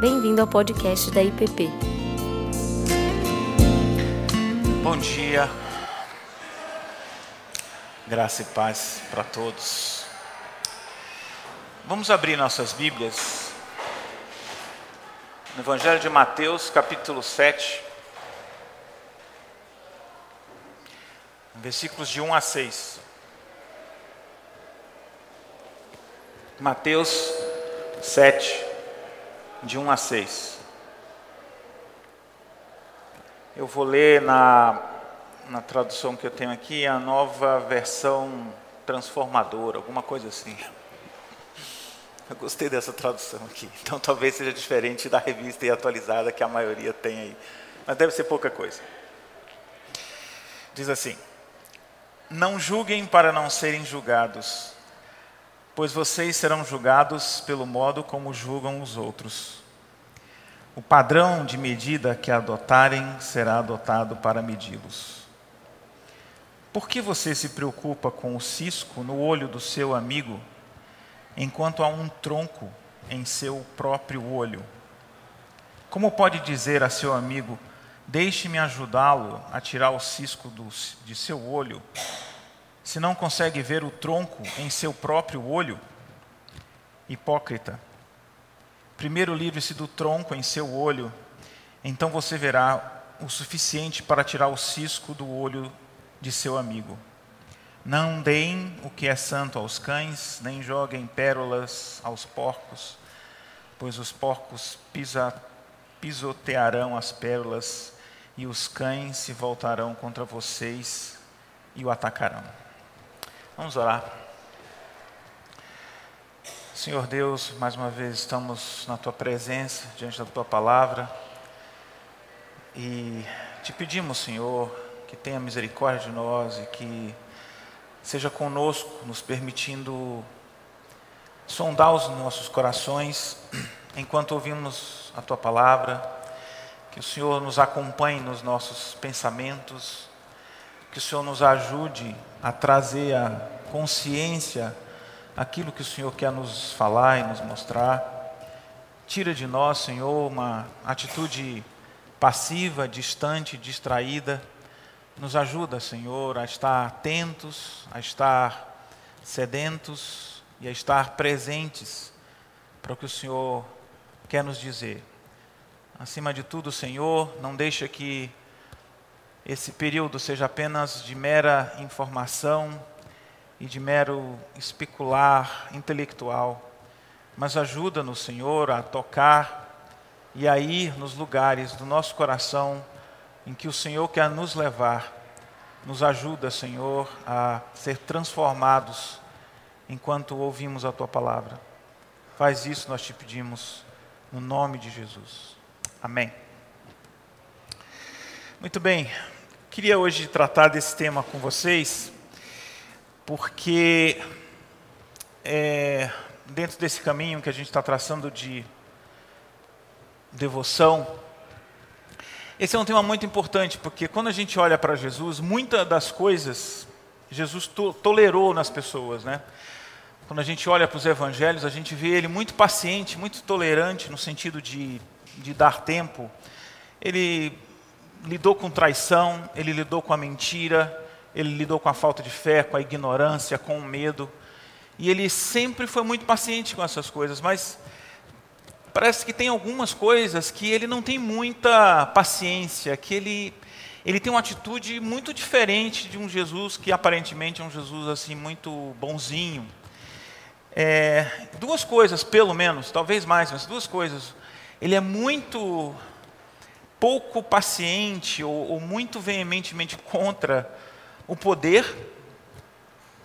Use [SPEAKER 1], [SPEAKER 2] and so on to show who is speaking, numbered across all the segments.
[SPEAKER 1] Bem-vindo ao podcast da IPP.
[SPEAKER 2] Bom dia, graça e paz para todos. Vamos abrir nossas Bíblias no Evangelho de Mateus, capítulo 7, versículos de 1 a 6. Mateus 7, de 1 a 6. Eu vou ler na, na tradução que eu tenho aqui, a nova versão transformadora, alguma coisa assim. Eu gostei dessa tradução aqui. Então talvez seja diferente da revista e atualizada que a maioria tem aí. Mas deve ser pouca coisa. Diz assim: Não julguem para não serem julgados pois vocês serão julgados pelo modo como julgam os outros. O padrão de medida que adotarem será adotado para medi-los. Por que você se preocupa com o cisco no olho do seu amigo, enquanto há um tronco em seu próprio olho? Como pode dizer a seu amigo: Deixe-me ajudá-lo a tirar o cisco do, de seu olho, se não consegue ver o tronco em seu próprio olho? Hipócrita. Primeiro livre-se do tronco em seu olho, então você verá o suficiente para tirar o cisco do olho de seu amigo. Não deem o que é santo aos cães, nem joguem pérolas aos porcos, pois os porcos pisa, pisotearão as pérolas e os cães se voltarão contra vocês e o atacarão. Vamos orar. Senhor Deus, mais uma vez estamos na tua presença, diante da tua palavra. E te pedimos, Senhor, que tenha misericórdia de nós e que seja conosco, nos permitindo sondar os nossos corações enquanto ouvimos a tua palavra. Que o Senhor nos acompanhe nos nossos pensamentos, que o Senhor nos ajude a trazer a consciência aquilo que o Senhor quer nos falar e nos mostrar. Tira de nós, Senhor, uma atitude passiva, distante, distraída. Nos ajuda, Senhor, a estar atentos, a estar sedentos e a estar presentes para o que o Senhor quer nos dizer. Acima de tudo, Senhor, não deixa que esse período seja apenas de mera informação e de mero especular intelectual, mas ajuda-nos, Senhor, a tocar e a ir nos lugares do nosso coração em que o Senhor quer nos levar. Nos ajuda, Senhor, a ser transformados enquanto ouvimos a tua palavra. Faz isso, nós te pedimos, no nome de Jesus. Amém. Muito bem, queria hoje tratar desse tema com vocês, porque é, dentro desse caminho que a gente está traçando de devoção, esse é um tema muito importante, porque quando a gente olha para Jesus, muitas das coisas Jesus to tolerou nas pessoas, né? Quando a gente olha para os evangelhos, a gente vê ele muito paciente, muito tolerante, no sentido de, de dar tempo. Ele lidou com traição, ele lidou com a mentira, ele lidou com a falta de fé, com a ignorância, com o medo. E ele sempre foi muito paciente com essas coisas, mas parece que tem algumas coisas que ele não tem muita paciência, que ele ele tem uma atitude muito diferente de um Jesus que aparentemente é um Jesus assim muito bonzinho. É, duas coisas, pelo menos, talvez mais, mas duas coisas. Ele é muito pouco paciente ou, ou muito veementemente contra o poder.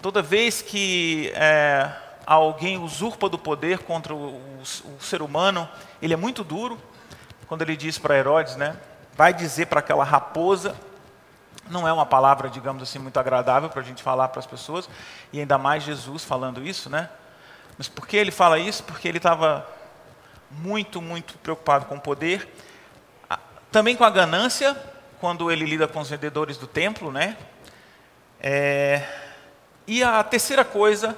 [SPEAKER 2] Toda vez que é, alguém usurpa do poder contra o, o, o, ser humano, ele é muito duro. Quando ele diz para Herodes, né, vai dizer para aquela raposa, não é uma palavra, digamos assim, muito agradável para a gente falar para as pessoas, e ainda mais Jesus falando isso, né? Mas por que ele fala isso? Porque ele estava muito, muito preocupado com o poder também com a ganância, quando ele lida com os vendedores do templo, né? É, e a terceira coisa,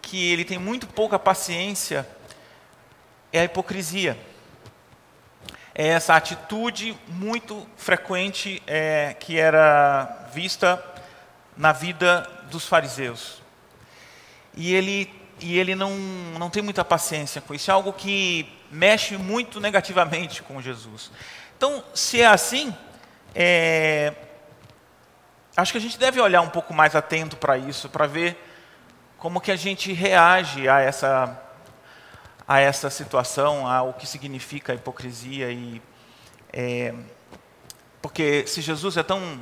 [SPEAKER 2] que ele tem muito pouca paciência, é a hipocrisia. é essa atitude muito frequente é, que era vista na vida dos fariseus. E ele, e ele não, não tem muita paciência com isso, é algo que mexe muito negativamente com Jesus. Então, se é assim, é, acho que a gente deve olhar um pouco mais atento para isso, para ver como que a gente reage a essa, a essa situação, ao que significa a hipocrisia. E, é, porque se Jesus é tão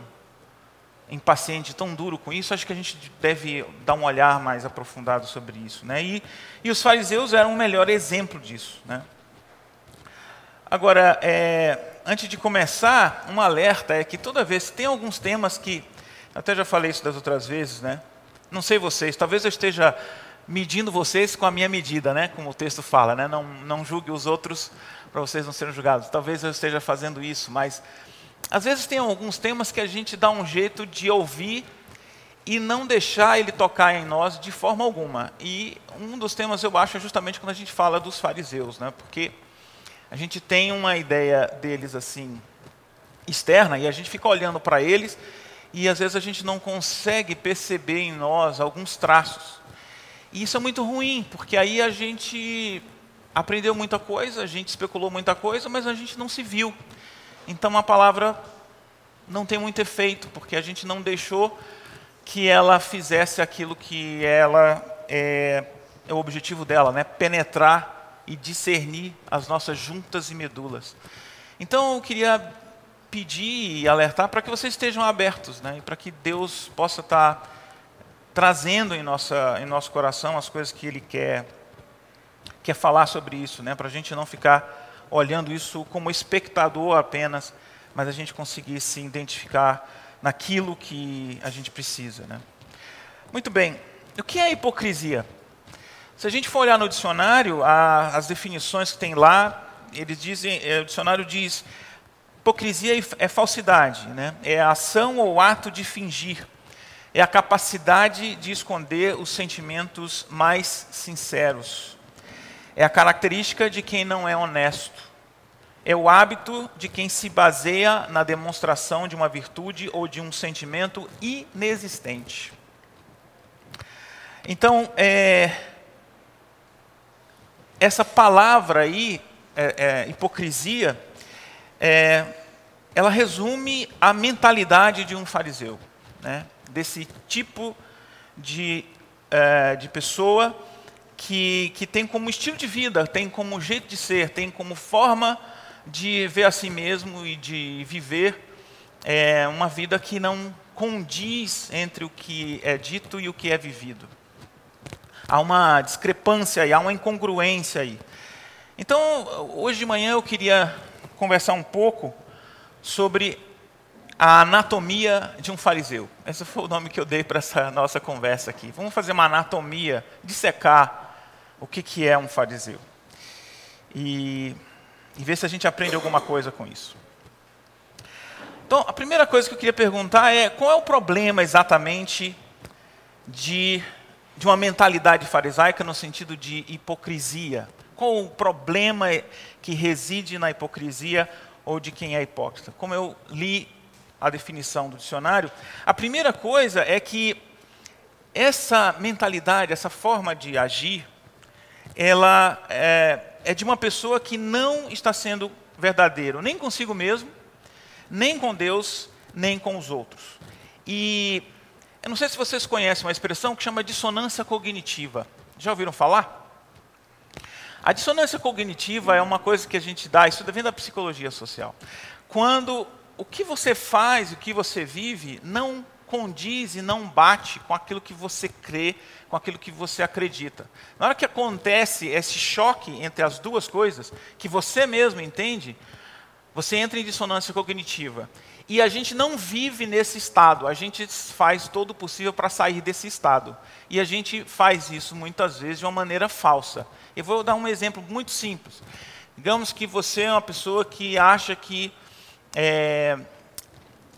[SPEAKER 2] impaciente, tão duro com isso, acho que a gente deve dar um olhar mais aprofundado sobre isso. Né? E, e os fariseus eram o melhor exemplo disso. Né? Agora, é, antes de começar, um alerta é que toda vez, tem alguns temas que, até já falei isso das outras vezes, né? não sei vocês, talvez eu esteja medindo vocês com a minha medida, né? como o texto fala, né? não, não julgue os outros para vocês não serem julgados. Talvez eu esteja fazendo isso, mas às vezes tem alguns temas que a gente dá um jeito de ouvir e não deixar ele tocar em nós de forma alguma. E um dos temas eu acho é justamente quando a gente fala dos fariseus, né? Porque a gente tem uma ideia deles assim externa e a gente fica olhando para eles e às vezes a gente não consegue perceber em nós alguns traços. E isso é muito ruim, porque aí a gente aprendeu muita coisa, a gente especulou muita coisa, mas a gente não se viu. Então a palavra não tem muito efeito, porque a gente não deixou que ela fizesse aquilo que ela é, é o objetivo dela, né? penetrar e discernir as nossas juntas e medulas. Então eu queria pedir e alertar para que vocês estejam abertos, né? e para que Deus possa estar trazendo em, nossa, em nosso coração as coisas que Ele quer, quer falar sobre isso, né? para a gente não ficar olhando isso como espectador apenas, mas a gente conseguir se identificar naquilo que a gente precisa. Né? Muito bem, o que é hipocrisia? Se a gente for olhar no dicionário, a, as definições que tem lá, eles dizem, é, o dicionário diz, hipocrisia é falsidade, né? é a ação ou ato de fingir, é a capacidade de esconder os sentimentos mais sinceros. É a característica de quem não é honesto. É o hábito de quem se baseia na demonstração de uma virtude ou de um sentimento inexistente. Então, é, essa palavra aí, é, é, hipocrisia, é, ela resume a mentalidade de um fariseu, né? desse tipo de, é, de pessoa que, que tem como estilo de vida, tem como jeito de ser, tem como forma de ver a si mesmo e de viver é, uma vida que não condiz entre o que é dito e o que é vivido. Há uma discrepância aí, há uma incongruência aí. Então, hoje de manhã eu queria conversar um pouco sobre a anatomia de um fariseu. Esse foi o nome que eu dei para essa nossa conversa aqui. Vamos fazer uma anatomia, dissecar o que, que é um fariseu. E, e ver se a gente aprende alguma coisa com isso. Então, a primeira coisa que eu queria perguntar é qual é o problema exatamente de, de uma mentalidade farisaica no sentido de hipocrisia? Qual o problema que reside na hipocrisia ou de quem é hipócrita? Como eu li a definição do dicionário, a primeira coisa é que essa mentalidade, essa forma de agir, ela é, é de uma pessoa que não está sendo verdadeiro, nem consigo mesmo, nem com Deus, nem com os outros. E eu não sei se vocês conhecem uma expressão que chama dissonância cognitiva. Já ouviram falar? A dissonância cognitiva é uma coisa que a gente dá, isso vem da psicologia social. Quando o que você faz, o que você vive, não condiz e não bate com aquilo que você crê, com aquilo que você acredita. Na hora que acontece esse choque entre as duas coisas, que você mesmo entende, você entra em dissonância cognitiva. E a gente não vive nesse estado, a gente faz todo o possível para sair desse estado. E a gente faz isso muitas vezes de uma maneira falsa. Eu vou dar um exemplo muito simples. Digamos que você é uma pessoa que acha que é,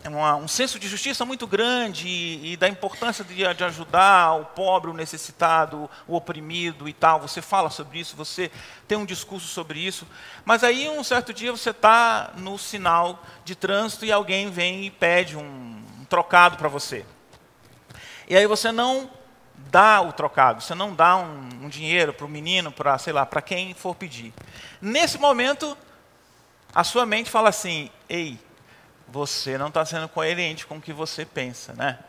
[SPEAKER 2] uma, um senso de justiça muito grande e, e da importância de, de, ajudar o pobre, o necessitado, o oprimido e tal. Você fala sobre isso, você tem um discurso sobre isso. Mas aí, um certo dia, você está no sinal de trânsito e alguém vem e pede um, um trocado para você. E aí você não dá o trocado, você não dá um, um dinheiro para o menino, para, sei lá, para quem for pedir. Nesse momento, a sua mente fala assim: ei, você não está sendo coerente com o que você pensa, né?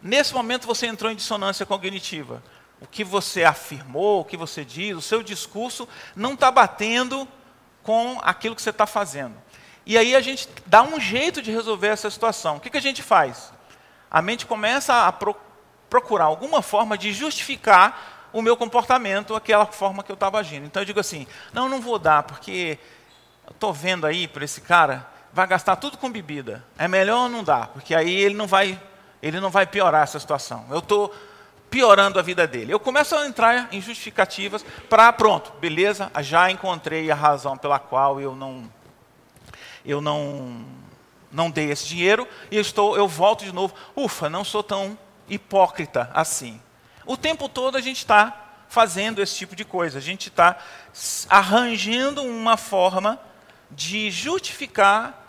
[SPEAKER 2] Nesse momento você entrou em dissonância cognitiva. O que você afirmou, o que você diz, o seu discurso não está batendo com aquilo que você está fazendo. E aí a gente dá um jeito de resolver essa situação. O que, que a gente faz? A mente começa a pro procurar alguma forma de justificar o meu comportamento, aquela forma que eu estava agindo. Então eu digo assim: não, não vou dar, porque estou vendo aí para esse cara vai gastar tudo com bebida. É melhor não dar, porque aí ele não vai, ele não vai piorar essa situação. Eu estou piorando a vida dele. Eu começo a entrar em justificativas para pronto, beleza? Já encontrei a razão pela qual eu não eu não não dei esse dinheiro e estou eu volto de novo. Ufa, não sou tão hipócrita assim. O tempo todo a gente está fazendo esse tipo de coisa. A gente está arranjando uma forma de justificar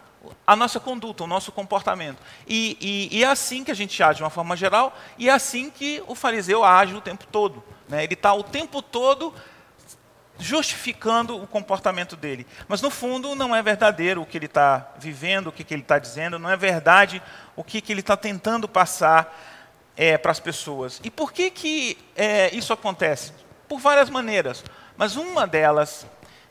[SPEAKER 2] a nossa conduta, o nosso comportamento. E, e, e, é assim que a gente age de uma forma geral, e é assim que o fariseu age o tempo todo. Né? Ele está o tempo todo justificando o comportamento dele. Mas no fundo não é verdadeiro o que ele está vivendo, o que, que ele está dizendo, não é verdade o que, que ele está tentando passar é, para as pessoas. E por que, que é, isso acontece? Por várias maneiras. Mas uma delas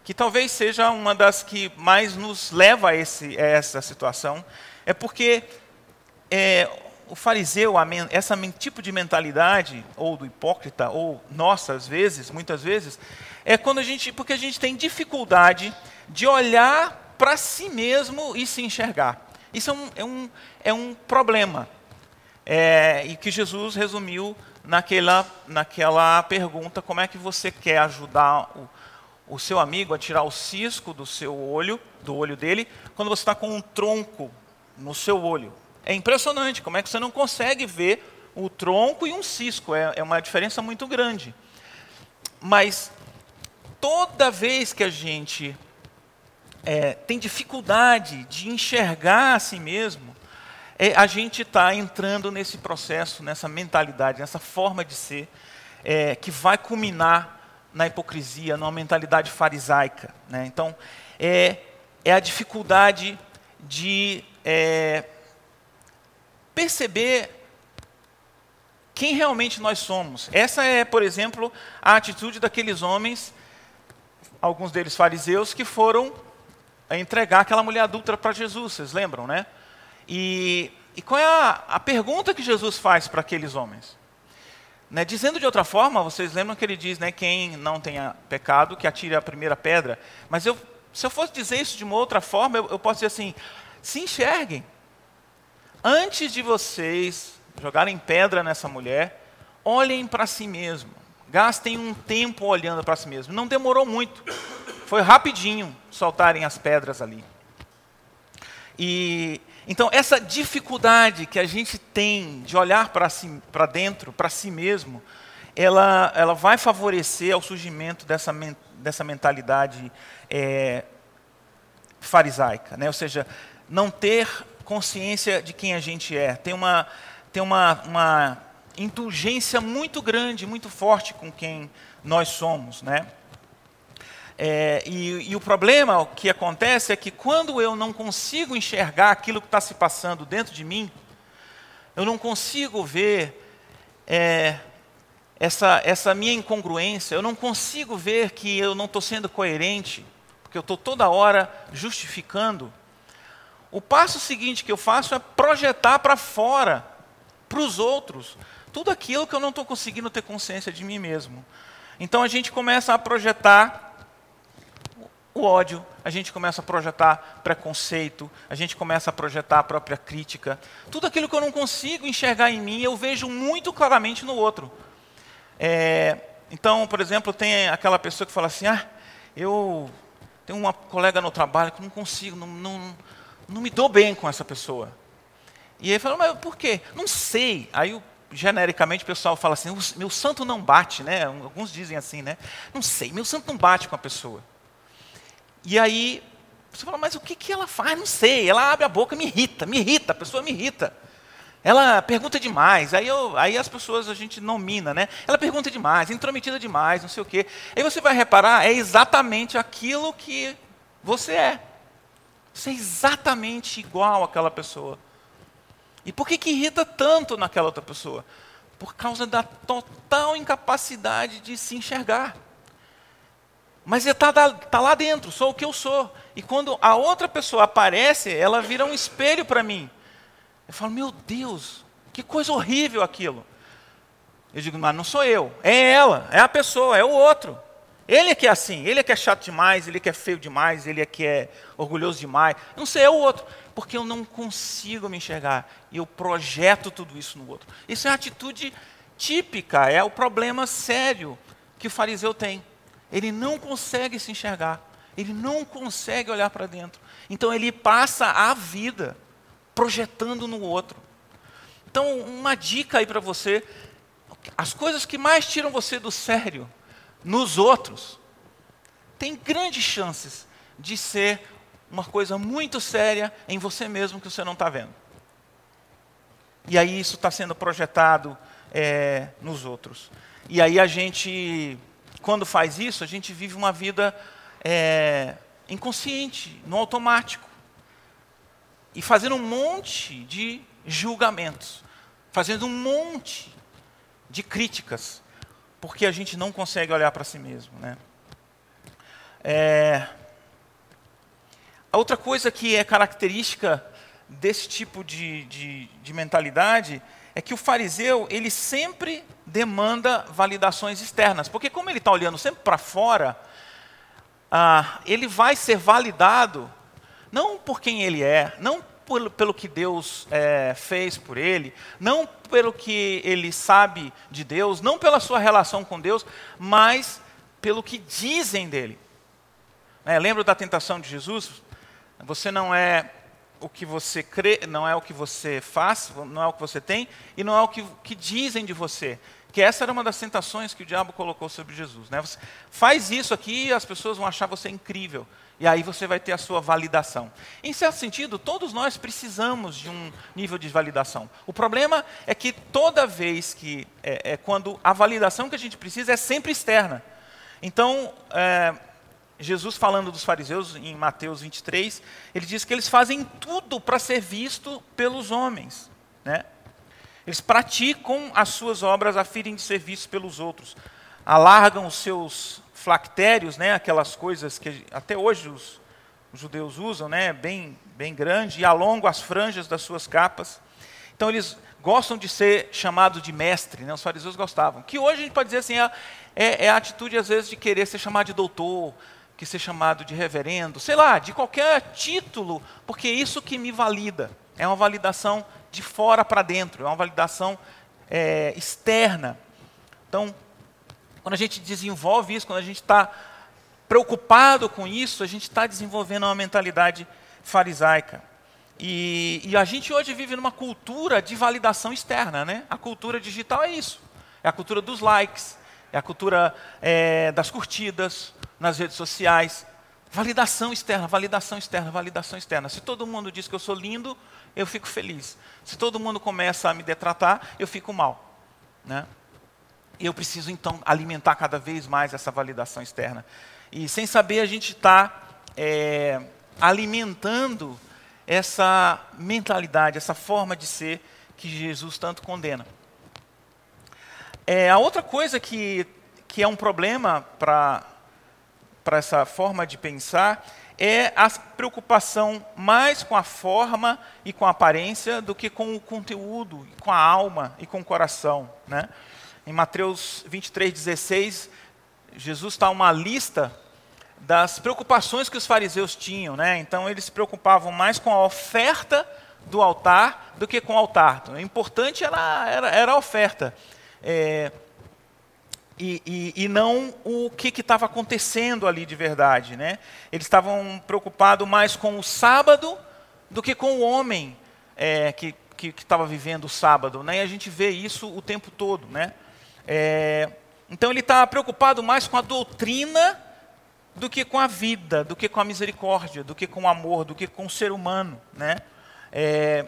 [SPEAKER 2] que talvez seja uma das que mais nos leva a, esse, a essa situação, é porque é, o fariseu, esse tipo de mentalidade, ou do hipócrita, ou nossa, às vezes, muitas vezes, é quando a gente, porque a gente tem dificuldade de olhar para si mesmo e se enxergar. Isso é um, é um, é um problema. É, e que Jesus resumiu naquela, naquela pergunta: como é que você quer ajudar o, o seu amigo a tirar o cisco do seu olho, do olho dele, quando você está com um tronco no seu olho. É impressionante como é que você não consegue ver o tronco e um cisco. É, é uma diferença muito grande. Mas toda vez que a gente é, tem dificuldade de enxergar a si mesmo, é, a gente está entrando nesse processo, nessa mentalidade, nessa forma de ser, é, que vai culminar na hipocrisia, numa mentalidade farisaica. Né? Então, é, é a dificuldade de é, perceber quem realmente nós somos. Essa é, por exemplo, a atitude daqueles homens, alguns deles fariseus, que foram entregar aquela mulher adulta para Jesus, vocês lembram, né? E, e qual é a, a pergunta que Jesus faz para aqueles homens? Né? Dizendo de outra forma, vocês lembram que ele diz, né, quem não tenha pecado, que atire a primeira pedra. Mas eu, se eu fosse dizer isso de uma outra forma, eu, eu posso dizer assim: se enxerguem. Antes de vocês jogarem pedra nessa mulher, olhem para si mesmo. Gastem um tempo olhando para si mesmo. Não demorou muito. Foi rapidinho soltarem as pedras ali. E então, essa dificuldade que a gente tem de olhar para si, dentro, para si mesmo, ela, ela vai favorecer o surgimento dessa, dessa mentalidade é, farisaica. Né? Ou seja, não ter consciência de quem a gente é. Tem uma, tem uma, uma indulgência muito grande, muito forte com quem nós somos. Né? É, e, e, o problema que acontece é que quando eu não consigo enxergar aquilo que está se passando dentro de mim, eu não consigo ver é, essa, essa minha incongruência, eu não consigo ver que eu não estou sendo coerente, porque eu estou toda hora justificando. O passo seguinte que eu faço é projetar para fora, para os outros, tudo aquilo que eu não estou conseguindo ter consciência de mim mesmo. Então a gente começa a projetar o ódio, a gente começa a projetar preconceito, a gente começa a projetar a própria crítica. Tudo aquilo que eu não consigo enxergar em mim, eu vejo muito claramente no outro. É, então, por exemplo, tem aquela pessoa que fala assim: ah, eu tenho uma colega no trabalho que não consigo, não, não, não me dou bem com essa pessoa. E ele falou, mas por quê? Não sei. Aí, genericamente, o pessoal fala assim, meu santo não bate, né? Alguns dizem assim, né? Não sei, meu santo não bate com a pessoa. E aí, você fala, mas o que, que ela faz? Não sei. Ela abre a boca, me irrita, me irrita, a pessoa me irrita. Ela pergunta demais, aí, eu, aí as pessoas a gente nomina, né? Ela pergunta demais, intrometida demais, não sei o quê. Aí você vai reparar, é exatamente aquilo que você é. Você é exatamente igual àquela pessoa. E por que, que irrita tanto naquela outra pessoa? Por causa da total incapacidade de se enxergar. Mas está tá lá dentro, sou o que eu sou. E quando a outra pessoa aparece, ela vira um espelho para mim. Eu falo, meu Deus, que coisa horrível aquilo. Eu digo, mas não sou eu, é ela, é a pessoa, é o outro. Ele é que é assim, ele é que é chato demais, ele é que é feio demais, ele é que é orgulhoso demais. Não sei, é o outro. Porque eu não consigo me enxergar. E eu projeto tudo isso no outro. Isso é a atitude típica, é o problema sério que o fariseu tem. Ele não consegue se enxergar. Ele não consegue olhar para dentro. Então ele passa a vida projetando no outro. Então, uma dica aí para você: as coisas que mais tiram você do sério nos outros, tem grandes chances de ser uma coisa muito séria em você mesmo que você não está vendo. E aí isso está sendo projetado é, nos outros. E aí a gente, quando faz isso, a gente vive uma vida é, inconsciente, no automático. E fazendo um monte de julgamentos, fazendo um monte de críticas porque a gente não consegue olhar para si mesmo. Né? É... A outra coisa que é característica desse tipo de, de, de mentalidade é que o fariseu ele sempre demanda validações externas, porque como ele está olhando sempre para fora, ah, ele vai ser validado não por quem ele é, não pelo que Deus é, fez por ele, não pelo que ele sabe de Deus, não pela sua relação com Deus, mas pelo que dizem dele. É, lembra da tentação de Jesus? Você não é o que você crê, não é o que você faz, não é o que você tem, e não é o que, que dizem de você. Que essa era uma das tentações que o diabo colocou sobre Jesus. Né? Você faz isso aqui e as pessoas vão achar você incrível. E aí você vai ter a sua validação. Em certo sentido, todos nós precisamos de um nível de validação. O problema é que toda vez que, é, é quando a validação que a gente precisa é sempre externa. Então, é, Jesus falando dos fariseus em Mateus 23, ele diz que eles fazem tudo para ser visto pelos homens. Né? Eles praticam as suas obras a fim de ser vistos pelos outros. Alargam os seus flactérios, né, aquelas coisas que até hoje os, os judeus usam, né, bem, bem grande, e alongam as franjas das suas capas. Então eles gostam de ser chamados de mestre, né, os fariseus gostavam. Que hoje a gente pode dizer assim, é, é, é a atitude às vezes de querer ser chamado de doutor, que ser chamado de reverendo, sei lá, de qualquer título, porque é isso que me valida. É uma validação de fora para dentro, é uma validação é, externa. Então, quando a gente desenvolve isso, quando a gente está preocupado com isso, a gente está desenvolvendo uma mentalidade farisaica. E, e, a gente hoje vive numa cultura de validação externa, né? A cultura digital é isso. É a cultura dos likes, é a cultura é, das curtidas nas redes sociais. Validação externa, validação externa, validação externa. Se todo mundo diz que eu sou lindo, eu fico feliz. Se todo mundo começa a me detratar, eu fico mal. Né? Eu preciso então alimentar cada vez mais essa validação externa. E sem saber, a gente está é, alimentando essa mentalidade, essa forma de ser que Jesus tanto condena. É, a outra coisa que, que é um problema para essa forma de pensar é a preocupação mais com a forma e com a aparência do que com o conteúdo, com a alma e com o coração. Né? Em Mateus 23, 16, Jesus está uma lista das preocupações que os fariseus tinham. Né? Então, eles se preocupavam mais com a oferta do altar do que com o altar. Então, o importante era, era, era a oferta. É, e, e, e, não o que estava acontecendo ali de verdade. Né? Eles estavam preocupados mais com o sábado do que com o homem é, que estava vivendo o sábado, né? E a gente vê isso o tempo todo, né? É, então ele está preocupado mais com a doutrina do que com a vida, do que com a misericórdia, do que com o amor, do que com o ser humano, né? É,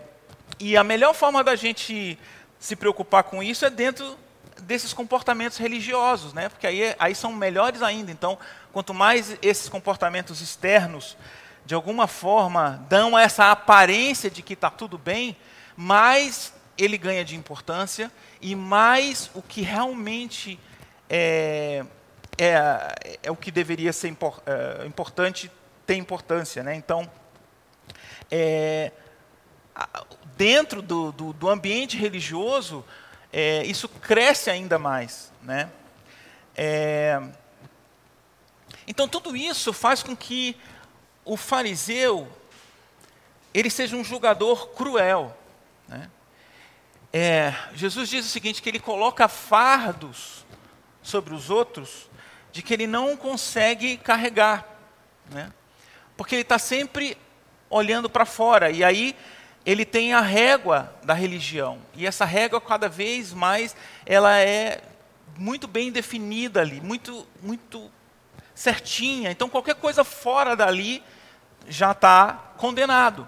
[SPEAKER 2] e a melhor forma da gente se preocupar com isso é dentro desses comportamentos religiosos, né? Porque aí, aí são melhores ainda. Então, quanto mais esses comportamentos externos de alguma forma dão essa aparência de que está tudo bem, mais ele ganha de importância e mais o que realmente é, é, é o que deveria ser impor, é, importante tem importância. Né? Então, é, dentro do, do, do, ambiente religioso, é, isso cresce ainda mais. Né? É, então, tudo isso faz com que o fariseu ele seja um julgador cruel. Né? É, Jesus diz o seguinte, que ele coloca fardos sobre os outros de que ele não consegue carregar. Né? Porque ele está sempre olhando para fora. E aí ele tem a régua da religião. E essa régua, cada vez mais, ela é muito bem definida ali, muito, muito certinha. Então, qualquer coisa fora dali já está condenado.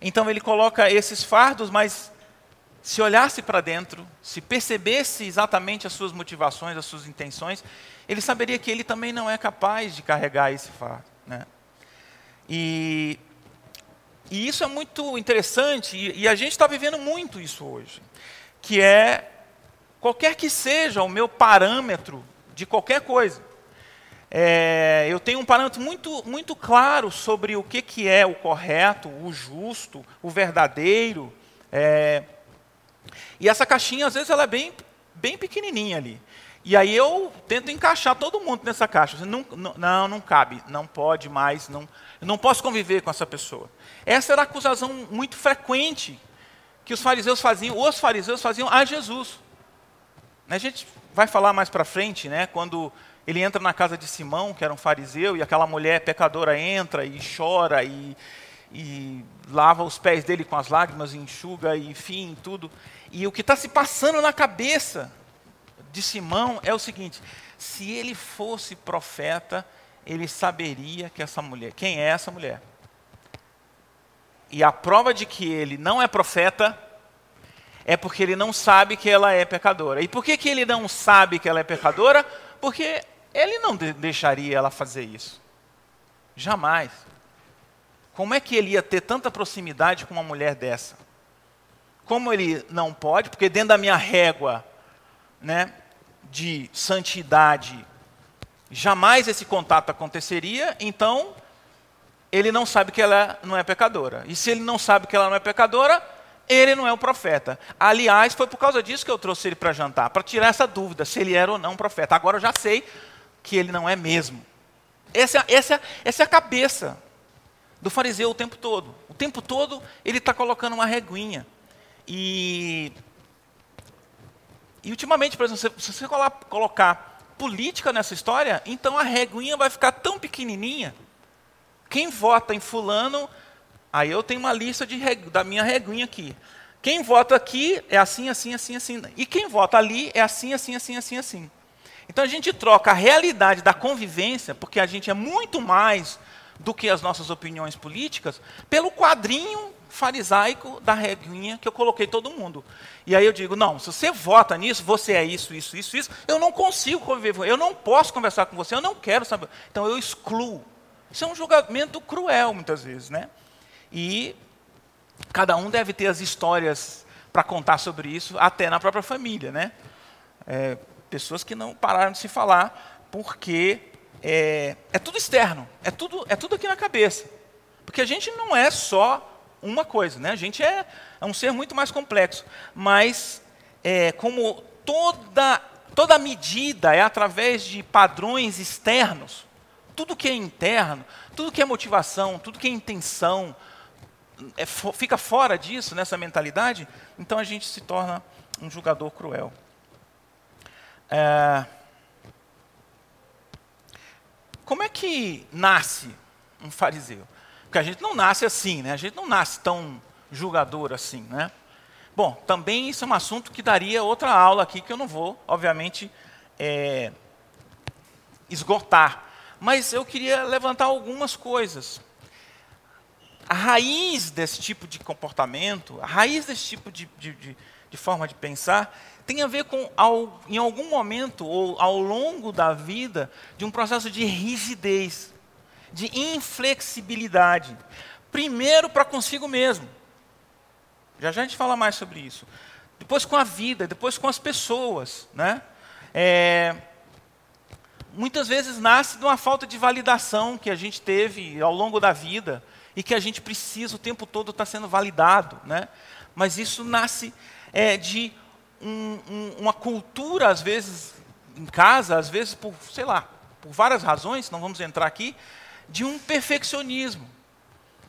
[SPEAKER 2] Então ele coloca esses fardos, mas se olhasse para dentro, se percebesse exatamente as suas motivações, as suas intenções, ele saberia que ele também não é capaz de carregar esse fardo. Né? E, e isso é muito interessante, e, a gente está vivendo muito isso hoje, que é qualquer que seja o meu parâmetro de qualquer coisa é, eu tenho um parâmetro muito, muito claro sobre o que, que é o correto, o justo, o verdadeiro. É, e essa caixinha, às vezes, ela é bem, bem pequenininha ali. E aí eu tento encaixar todo mundo nessa caixa. Não, não, não, cabe, não pode mais, não, não posso conviver com essa pessoa. Essa era a acusação muito frequente que os fariseus faziam, os fariseus faziam a Jesus. A gente vai falar mais para frente, né, quando ele entra na casa de Simão, que era um fariseu, e aquela mulher pecadora entra e chora e, e lava os pés dele com as lágrimas, e enxuga, e, enfim, tudo. E o que está se passando na cabeça de Simão é o seguinte: se ele fosse profeta, ele saberia que essa mulher, quem é essa mulher? E a prova de que ele não é profeta é porque ele não sabe que ela é pecadora. E por que, que ele não sabe que ela é pecadora? Porque ele não de deixaria ela fazer isso. Jamais. Como é que ele ia ter tanta proximidade com uma mulher dessa? Como ele não pode, porque dentro da minha régua né, de santidade, jamais esse contato aconteceria, então ele não sabe que ela não é pecadora. E se ele não sabe que ela não é pecadora, ele não é o profeta. Aliás, foi por causa disso que eu trouxe ele para jantar, para tirar essa dúvida se ele era ou não um profeta. Agora eu já sei, que ele não é mesmo. Essa, essa, essa é a cabeça do fariseu o tempo todo. O tempo todo ele está colocando uma reguinha. E, e ultimamente, por exemplo, se você colocar política nessa história, então a reguinha vai ficar tão pequenininha. Quem vota em fulano, aí eu tenho uma lista da minha reguinha aqui. Quem vota aqui é assim, assim, assim, assim. E quem vota ali é assim, assim, assim, assim, assim. Então a gente troca a realidade da convivência, porque a gente é muito mais do que as nossas opiniões políticas, pelo quadrinho farisaico da reguinha que eu coloquei todo mundo. E aí eu digo, não, se você vota nisso, você é isso, isso, isso, isso, eu não consigo conviver, eu não posso conversar com você, eu não quero saber. Então eu excluo. Isso é um julgamento cruel, muitas vezes, né? E cada um deve ter as histórias para contar sobre isso, até na própria família, né? É, pessoas que não pararam de se falar, porque é, é tudo externo, é tudo, é tudo aqui na cabeça. Porque a gente não é só uma coisa, né? a gente é, é um ser muito mais complexo. Mas, é, como toda, toda medida é através de padrões externos, tudo que é interno, tudo que é motivação, tudo que é intenção, é, fica fora disso, nessa mentalidade, então a gente se torna um julgador cruel. É... Como é que nasce um fariseu? Porque a gente não nasce assim, né? A gente não nasce tão julgador assim, né? Bom, também isso é um assunto que daria outra aula aqui que eu não vou, obviamente, é, esgotar. Mas eu queria levantar algumas coisas. A raiz desse tipo de comportamento, a raiz desse tipo de, de, de, de forma de pensar, tem a ver com, ao, em algum momento ou ao longo da vida, de um processo de rigidez, de inflexibilidade. Primeiro para consigo mesmo. Já já a gente fala mais sobre isso. Depois com a vida, depois com as pessoas. Né? É, muitas vezes nasce de uma falta de validação que a gente teve ao longo da vida e que a gente precisa o tempo todo estar sendo validado. Né? Mas isso nasce é, de um, um, uma cultura, às vezes, em casa, às vezes por, sei lá, por várias razões, não vamos entrar aqui, de um perfeccionismo.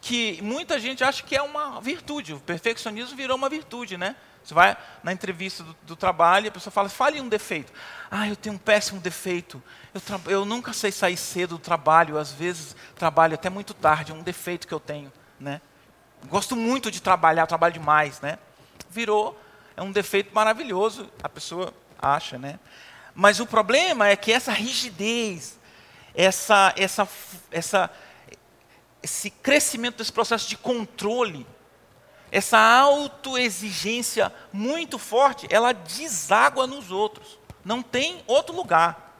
[SPEAKER 2] Que muita gente acha que é uma virtude. O perfeccionismo virou uma virtude, né? Você vai na entrevista do, do trabalho e a pessoa fala, fale um defeito. Ah, eu tenho um péssimo defeito. Eu, eu nunca sei sair cedo do trabalho, às vezes trabalho até muito tarde, é um defeito que eu tenho. Né? Gosto muito de trabalhar, trabalho demais. Né? Virou é um defeito maravilhoso, a pessoa acha, né? Mas o problema é que essa rigidez, essa, essa, essa, esse crescimento desse processo de controle, essa autoexigência muito forte, ela deságua nos outros. Não tem outro lugar.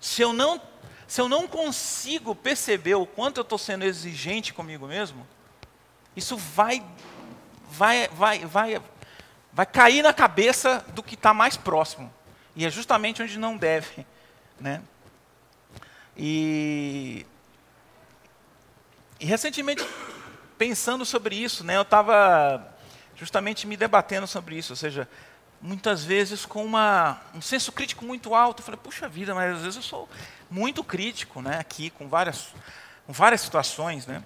[SPEAKER 2] Se eu não, se eu não consigo perceber o quanto eu estou sendo exigente comigo mesmo, isso vai, vai, vai, vai vai cair na cabeça do que está mais próximo. E é justamente onde não deve. Né? E, e recentemente, pensando sobre isso, né, eu estava justamente me debatendo sobre isso. Ou seja, muitas vezes com uma, um senso crítico muito alto. Eu falei, puxa vida, mas às vezes eu sou muito crítico né, aqui, com várias, com várias situações. Né?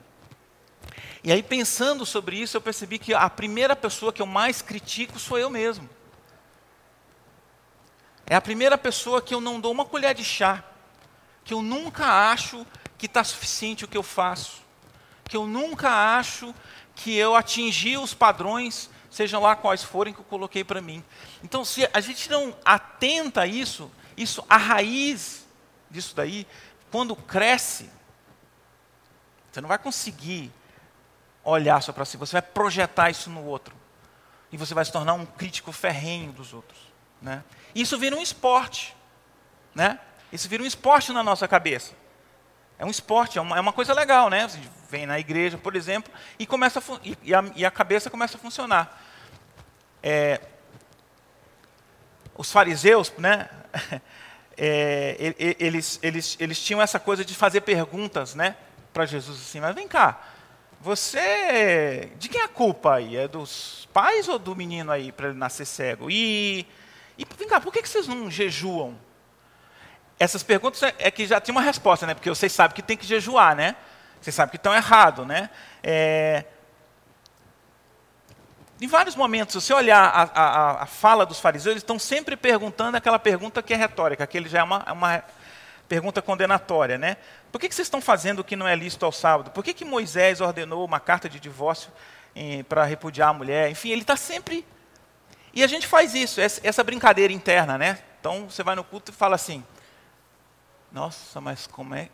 [SPEAKER 2] E aí, pensando sobre isso, eu percebi que a primeira pessoa que eu mais critico sou eu mesmo. É a primeira pessoa que eu não dou uma colher de chá, que eu nunca acho que está suficiente o que eu faço, que eu nunca acho que eu atingi os padrões, sejam lá quais forem que eu coloquei para mim. Então, se a gente não atenta a isso, isso, a raiz disso daí, quando cresce, você não vai conseguir olhar só para si, você vai projetar isso no outro. E você vai se tornar um crítico ferrenho dos outros. Né? Isso vira um esporte. Né? Isso vira um esporte na nossa cabeça. É um esporte, é uma, é uma coisa legal, né? Você vem na igreja, por exemplo, e, começa a, e, a, e a cabeça começa a funcionar. É, os fariseus, né? É, eles, eles, eles tinham essa coisa de fazer perguntas né, para Jesus assim, mas vem cá, você. De quem é a culpa aí? É dos pais ou do menino aí para ele nascer cego? E, e vem cá, por que, que vocês não jejuam? Essas perguntas é, é que já tem uma resposta, né? Porque vocês sabem que tem que jejuar, né? Vocês sabem que estão errado, né? É, em vários momentos, se você olhar a, a, a fala dos fariseus, eles estão sempre perguntando aquela pergunta que é retórica, que ele já é uma, uma pergunta condenatória, né? Por que, que vocês estão fazendo o que não é lícito ao sábado? Por que, que Moisés ordenou uma carta de divórcio para repudiar a mulher? Enfim, ele está sempre. E a gente faz isso, essa brincadeira interna, né? Então você vai no culto e fala assim: Nossa, mas como é,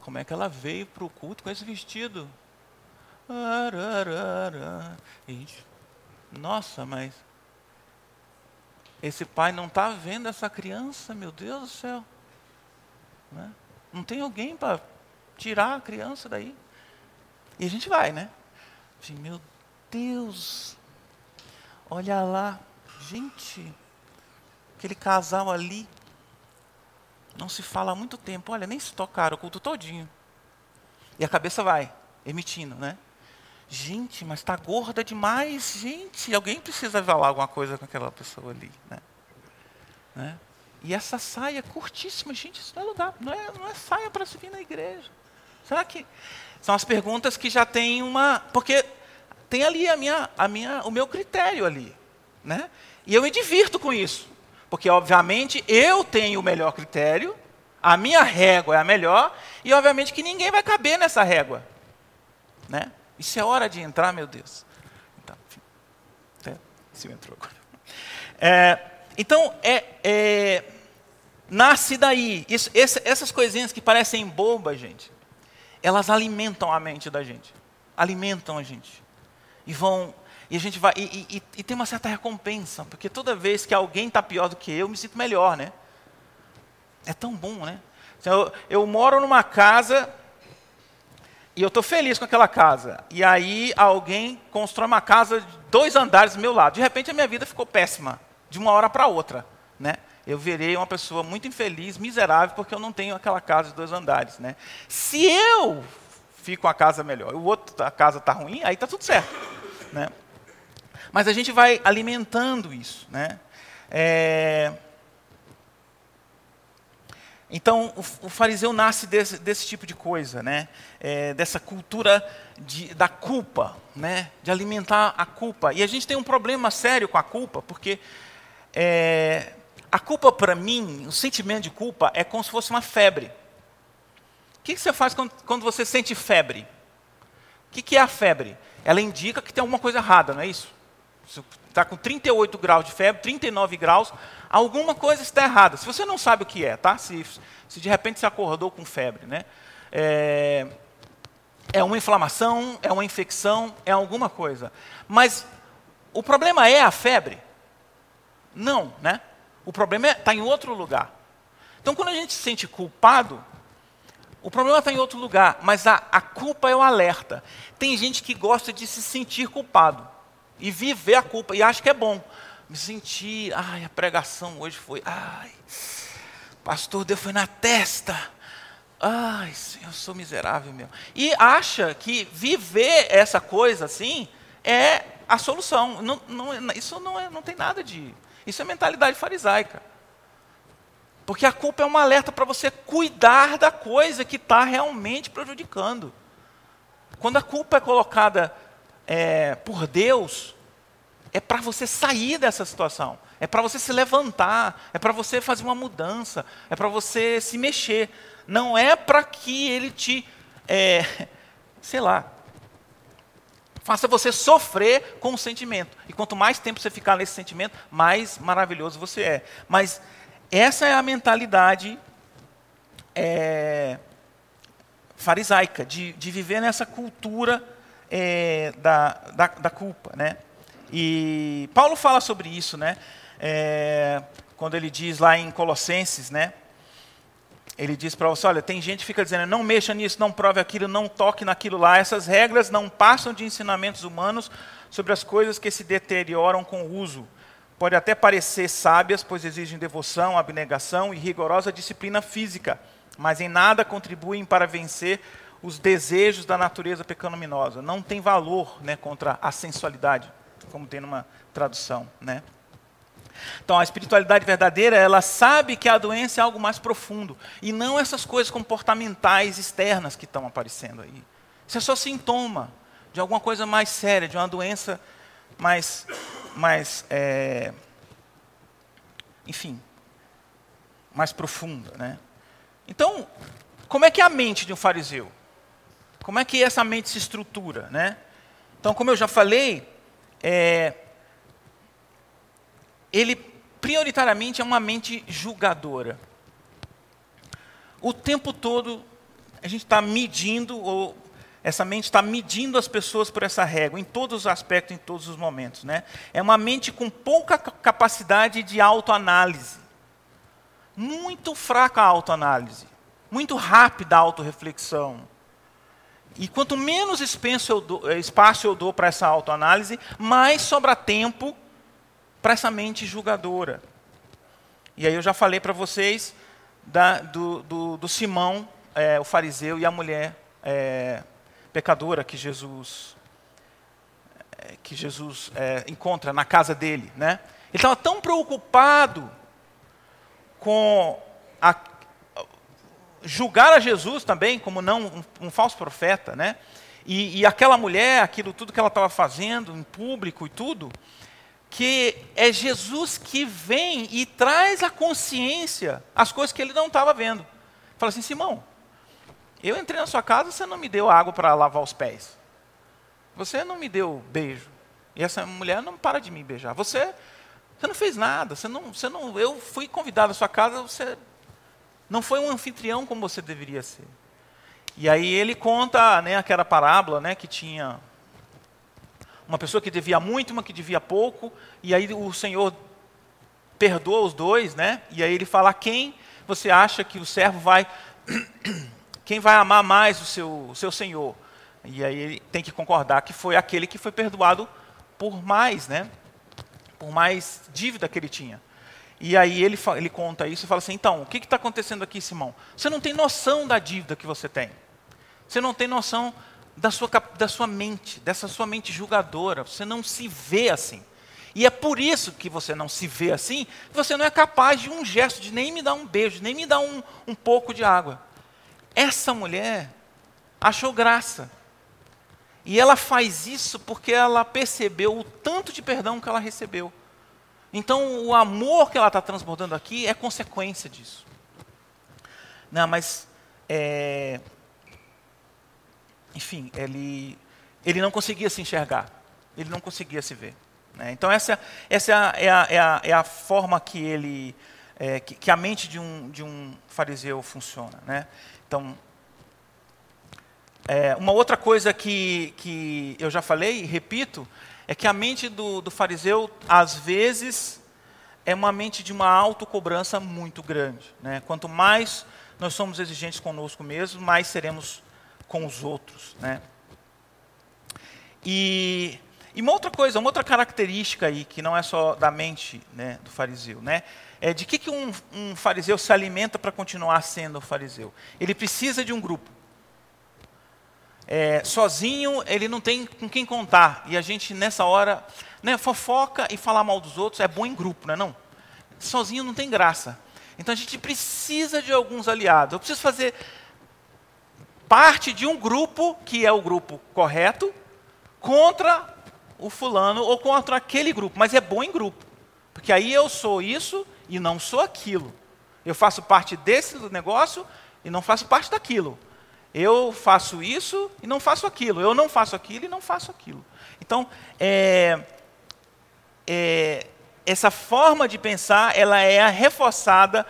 [SPEAKER 2] como é que ela veio para o culto com esse vestido? Nossa, mas esse pai não está vendo essa criança, meu Deus do céu. Né? Não tem alguém para tirar a criança daí. E a gente vai, né? Assim, meu Deus, olha lá, gente, aquele casal ali, não se fala há muito tempo, olha, nem se tocaram o culto todinho. E a cabeça vai, emitindo, né? Gente, mas está gorda demais, gente. Alguém precisa falar alguma coisa com aquela pessoa ali, né? né? E essa saia curtíssima, gente, isso não é lugar, não é, não é saia para subir na igreja. Será que são as perguntas que já tem uma, porque tem ali a minha, a minha, o meu critério ali, né? E eu me divirto com isso, porque obviamente eu tenho o melhor critério, a minha régua é a melhor, e obviamente que ninguém vai caber nessa régua, né? Isso é hora de entrar, meu Deus. Então, enfim, até se entrou agora. É, então, é, é, nasce daí. Isso, esse, essas coisinhas que parecem bobas, gente, elas alimentam a mente da gente. Alimentam a gente. E vão. E a gente vai. E, e, e tem uma certa recompensa, porque toda vez que alguém está pior do que eu, eu me sinto melhor, né? É tão bom, né? Eu, eu moro numa casa e eu estou feliz com aquela casa. E aí alguém constrói uma casa de dois andares do meu lado. De repente a minha vida ficou péssima, de uma hora para outra. Né? Eu virei uma pessoa muito infeliz, miserável, porque eu não tenho aquela casa de dois andares. Né? Se eu fico com a casa melhor, o outro a casa está ruim, aí está tudo certo. Né? Mas a gente vai alimentando isso. Né? É... Então, o, o, fariseu nasce desse, desse, tipo de coisa, né? É, dessa cultura de, da culpa, né? de alimentar a culpa. E a gente tem um problema sério com a culpa, porque é, a culpa, para mim, o sentimento de culpa é como se fosse uma febre. O que, que você faz quando, quando, você sente febre? O que, que é a febre? Ela indica que tem alguma coisa errada, não é isso? Está com 38 graus de febre, 39 graus, alguma coisa está errada. Se você não sabe o que é, tá? Se, se de repente você acordou com febre, né? É, é uma inflamação, é uma infecção, é alguma coisa. Mas o problema é a febre? Não, né? O problema está é, em outro lugar. Então, quando a gente se sente culpado, o problema está em outro lugar, mas a, a culpa é o alerta. Tem gente que gosta de se sentir culpado e viver a culpa e acha que é bom me senti, ai, a pregação hoje foi, ai, pastor, Deus foi na testa. Ai, eu sou miserável mesmo. E acha que viver essa coisa assim é a solução. Não, não, isso não, é, não tem nada de. Isso é mentalidade farisaica. Porque a culpa é um alerta para você cuidar da coisa que está realmente prejudicando. Quando a culpa é colocada é, por Deus, é para você sair dessa situação, é para você se levantar, é para você fazer uma mudança, é para você se mexer. Não é para que ele te, é, sei lá, faça você sofrer com o sentimento. E quanto mais tempo você ficar nesse sentimento, mais maravilhoso você é. Mas essa é a mentalidade é, farisaica, de, de viver nessa cultura é, da, da, da culpa, né? E Paulo fala sobre isso, né? É, quando ele diz lá em Colossenses, né? Ele diz para você, olha, tem gente que fica dizendo, não mexa nisso, não prove aquilo, não toque naquilo lá. Essas regras não passam de ensinamentos humanos sobre as coisas que se deterioram com o uso. Pode até parecer sábias, pois exigem devoção, abnegação e rigorosa disciplina física, mas em nada contribuem para vencer os desejos da natureza pecaminosa. Não tem valor né, contra a sensualidade como tem numa tradução, né? Então, a espiritualidade verdadeira, ela sabe que a doença é algo mais profundo e não essas coisas comportamentais externas que estão aparecendo aí. Isso é só sintoma de alguma coisa mais séria, de uma doença mais, mais é, enfim, mais profunda, né? Então, como é que é a mente de um fariseu? Como é que essa mente se estrutura, né? Então, como eu já falei, é, ele prioritariamente é uma mente julgadora. O tempo todo a gente está medindo, ou essa mente está medindo as pessoas por essa régua, em todos os aspectos, em todos os momentos. Né? É uma mente com pouca capacidade de autoanálise. Muito fraca a autoanálise. Muito rápida a autorreflexão. E quanto menos eh, espaço eu dou para essa autoanálise, mais sobra tempo para essa mente julgadora. E aí eu já falei para vocês da, do, do, do, Simão, é, o fariseu, e a mulher é, pecadora que Jesus, que Jesus encontra na casa dele. Né? Ele estava tão preocupado com a, julgar a Jesus também como não um, um falso profeta, né? E, e, aquela mulher, aquilo tudo que ela estava fazendo em público e tudo, que é Jesus que vem e traz a consciência as coisas que ele não estava vendo. Fala assim, Simão, eu entrei na sua casa, você não me deu água para lavar os pés. Você não me deu beijo. E essa mulher não para de me beijar. Você, você não fez nada. Você não, você não, eu fui convidado à sua casa, você não foi um anfitrião como você deveria ser. E aí ele conta né, aquela parábola né, que tinha uma pessoa que devia muito, uma que devia pouco, e aí o Senhor perdoa os dois, né? E aí ele fala: quem você acha que o servo vai. quem vai amar mais o seu, o seu Senhor? E aí ele tem que concordar que foi aquele que foi perdoado por mais, né? Por mais dívida que ele tinha. E aí ele, ele conta isso e fala assim: então, o que está acontecendo aqui, Simão? Você não tem noção da dívida que você tem. Você não tem noção da sua, da sua mente, dessa sua mente julgadora. Você não se vê assim. E é por isso que você não se vê assim, você não é capaz de um gesto, de nem me dar um beijo, nem me dar um, um pouco de água. Essa mulher achou graça. E ela faz isso porque ela percebeu o tanto de perdão que ela recebeu. Então, o amor que ela está transbordando aqui é consequência disso. Não, mas é, enfim, ele, ele não conseguia se enxergar, ele não conseguia se ver. Né? Então, essa, essa é, a, é, a, é a forma que, ele, é, que, que, a mente de um, de um fariseu funciona. Né? Então, é, uma outra coisa que, que eu já falei e repito, é que a mente do, do fariseu, às vezes, é uma mente de uma autocobrança muito grande. Né? Quanto mais nós somos exigentes conosco mesmos, mais seremos com os outros. Né? E, e uma outra coisa, uma outra característica aí, que não é só da mente né, do fariseu, né, é de que, que um, um fariseu se alimenta para continuar sendo fariseu? Ele precisa de um grupo. É, sozinho ele não tem com quem contar. E a gente, nessa hora, né, fofoca e falar mal dos outros é bom em grupo, não é não? Sozinho não tem graça. Então a gente precisa de alguns aliados. Eu preciso fazer parte de um grupo, que é o grupo correto, contra o fulano ou contra aquele grupo. Mas é bom em grupo. Porque aí eu sou isso e não sou aquilo. Eu faço parte desse negócio e não faço parte daquilo. Eu faço isso e não faço aquilo. Eu não faço aquilo e não faço aquilo. Então, é, é, essa forma de pensar, ela é reforçada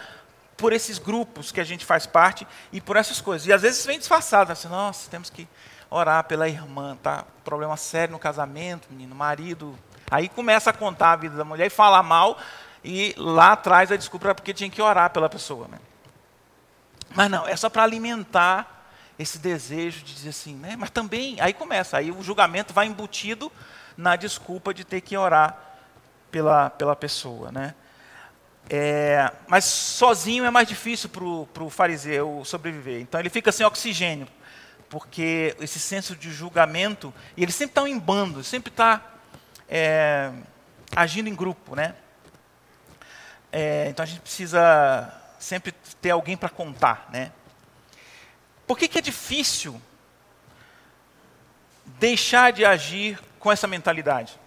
[SPEAKER 2] por esses grupos que a gente faz parte e por essas coisas. E às vezes vem disfarçado, assim, nossa, temos que orar pela irmã, tá? Problema sério no casamento, menino, marido. Aí começa a contar a vida da mulher e falar mal, e lá atrás a desculpa é porque tinha que orar pela pessoa. Né? Mas não, é só para alimentar esse desejo de dizer assim, né? Mas também, aí começa, aí o julgamento vai embutido na desculpa de ter que orar pela, pela pessoa, né? É, mas sozinho é mais difícil para o fariseu sobreviver. Então ele fica sem oxigênio, porque esse senso de julgamento, e ele sempre está em bando, sempre está é, agindo em grupo. Né? É, então a gente precisa sempre ter alguém para contar. Né? Por que, que é difícil deixar de agir com essa mentalidade?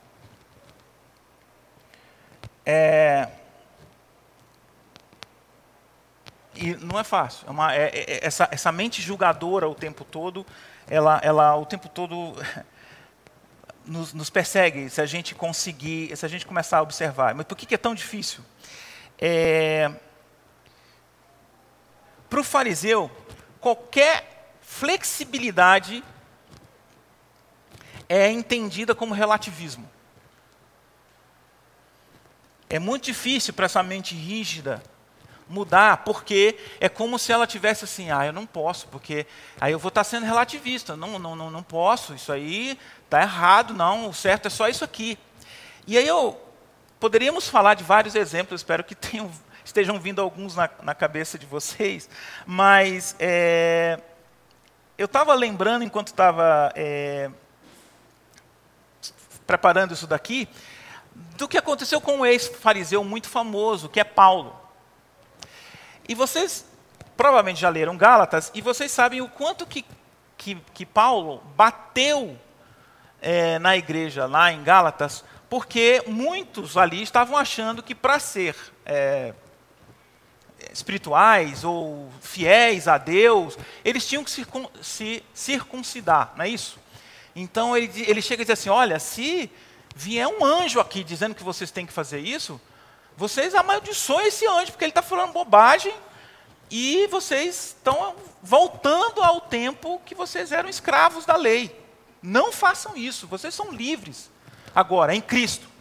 [SPEAKER 2] É, e não é fácil. É uma, é, é, essa, essa mente julgadora o tempo todo, ela, ela o tempo todo nos, nos, persegue se a gente conseguir, se a gente começar a observar. Mas por que, que é tão difícil? É, Para o fariseu, qualquer flexibilidade é entendida como relativismo. É muito difícil para essa mente rígida mudar, porque é como se ela tivesse assim, ah, eu não posso, porque aí eu vou estar sendo relativista, não, não, não, não posso, isso aí está errado, não, o certo é só isso aqui. E aí eu poderíamos falar de vários exemplos, espero que tenham, estejam vindo alguns na, na cabeça de vocês, mas é, eu estava lembrando enquanto estava é, preparando isso daqui, do que aconteceu com um ex-fariseu muito famoso, que é Paulo. E vocês provavelmente já leram Gálatas, e vocês sabem o quanto que, que, que Paulo bateu é, na igreja lá em Gálatas, porque muitos ali estavam achando que para ser é, espirituais ou fiéis a Deus, eles tinham que se, se circuncidar, não é isso? Então ele, ele chega e diz assim: olha, se vier um anjo aqui dizendo que vocês têm que fazer isso, vocês amaldiçoem esse anjo, porque ele está falando bobagem e vocês estão voltando ao tempo que vocês eram escravos da lei. Não façam isso, vocês são livres agora, em Cristo.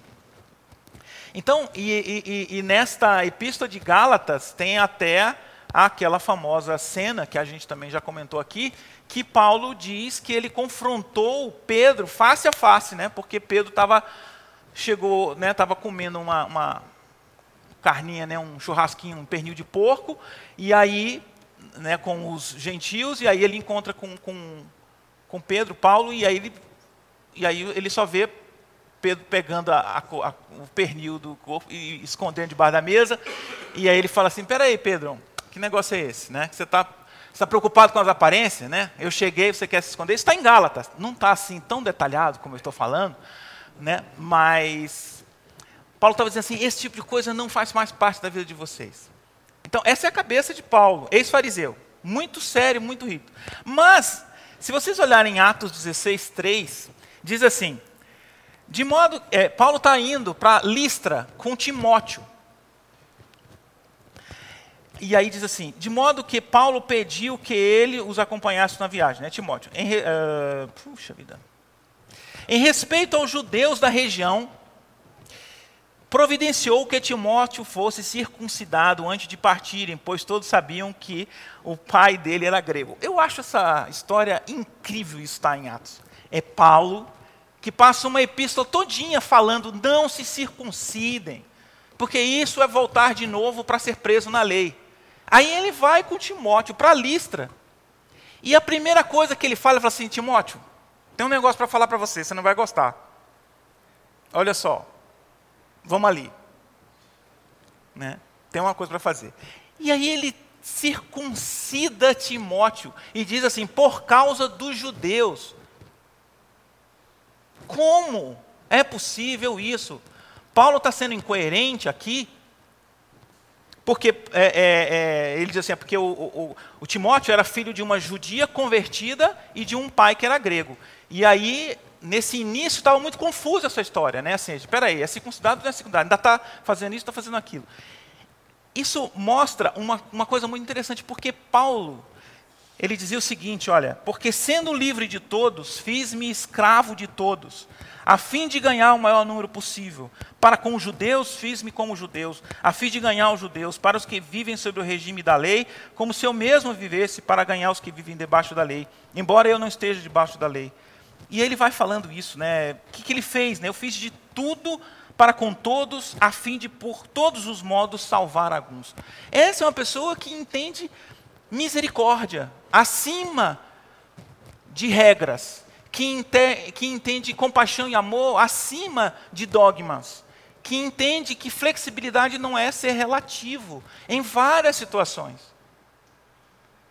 [SPEAKER 2] Então, e, e, e, nesta epístola de Gálatas tem até aquela famosa cena que a gente também já comentou aqui, que Paulo diz que ele confrontou Pedro face a face, né? Porque Pedro estava chegou, né? Estava comendo uma, uma carninha, né? Um churrasquinho, um pernil de porco, e aí, né? Com os gentios, e aí ele encontra com, com, com Pedro, Paulo, e aí ele, e aí ele só vê Pedro pegando a, a, o pernil do corpo e escondendo debaixo da mesa. E aí ele fala assim: Peraí, Pedro, que negócio é esse? Né? Você está tá preocupado com as aparências? Né? Eu cheguei, você quer se esconder. Isso está em Gálatas. Não está assim tão detalhado como eu estou falando, né? mas Paulo estava dizendo assim: esse tipo de coisa não faz mais parte da vida de vocês. Então, essa é a cabeça de Paulo, ex-fariseu. Muito sério, muito rico. Mas, se vocês olharem Atos 16, 3, diz assim: de modo, é, Paulo está indo para Listra com Timóteo. E aí diz assim: de modo que Paulo pediu que ele os acompanhasse na viagem, né, Timóteo? Em, uh, puxa vida. Em respeito aos judeus da região, providenciou que Timóteo fosse circuncidado antes de partirem, pois todos sabiam que o pai dele era grego. Eu acho essa história incrível, isso está em Atos. É Paulo que passa uma epístola todinha falando: não se circuncidem, porque isso é voltar de novo para ser preso na lei. Aí ele vai com Timóteo para Listra. E a primeira coisa que ele fala, ele fala assim: Timóteo, tem um negócio para falar para você, você não vai gostar. Olha só, vamos ali. Né? Tem uma coisa para fazer. E aí ele circuncida Timóteo e diz assim: por causa dos judeus. Como é possível isso? Paulo está sendo incoerente aqui, porque é, é, é, ele diz assim, é porque o, o, o, Timóteo era filho de uma judia convertida e de um pai que era grego. E aí, nesse início, estava muito confusa essa história, né? Assim, espera aí, é circuncidado ou não é circuncidado? Ainda está fazendo isso, está fazendo aquilo. Isso mostra uma, uma coisa muito interessante, porque Paulo ele dizia o seguinte: olha, porque sendo livre de todos, fiz-me escravo de todos, a fim de ganhar o maior número possível. Para com os judeus, fiz-me como judeus, a fim de ganhar os judeus. Para os que vivem sob o regime da lei, como se eu mesmo vivesse para ganhar os que vivem debaixo da lei, embora eu não esteja debaixo da lei. E ele vai falando isso, né? O que, que ele fez? Né? Eu fiz de tudo para com todos, a fim de, por todos os modos, salvar alguns. Essa é uma pessoa que entende misericórdia, acima de regras, que, ente, que entende compaixão e amor acima de dogmas, que entende que flexibilidade não é ser relativo em várias situações.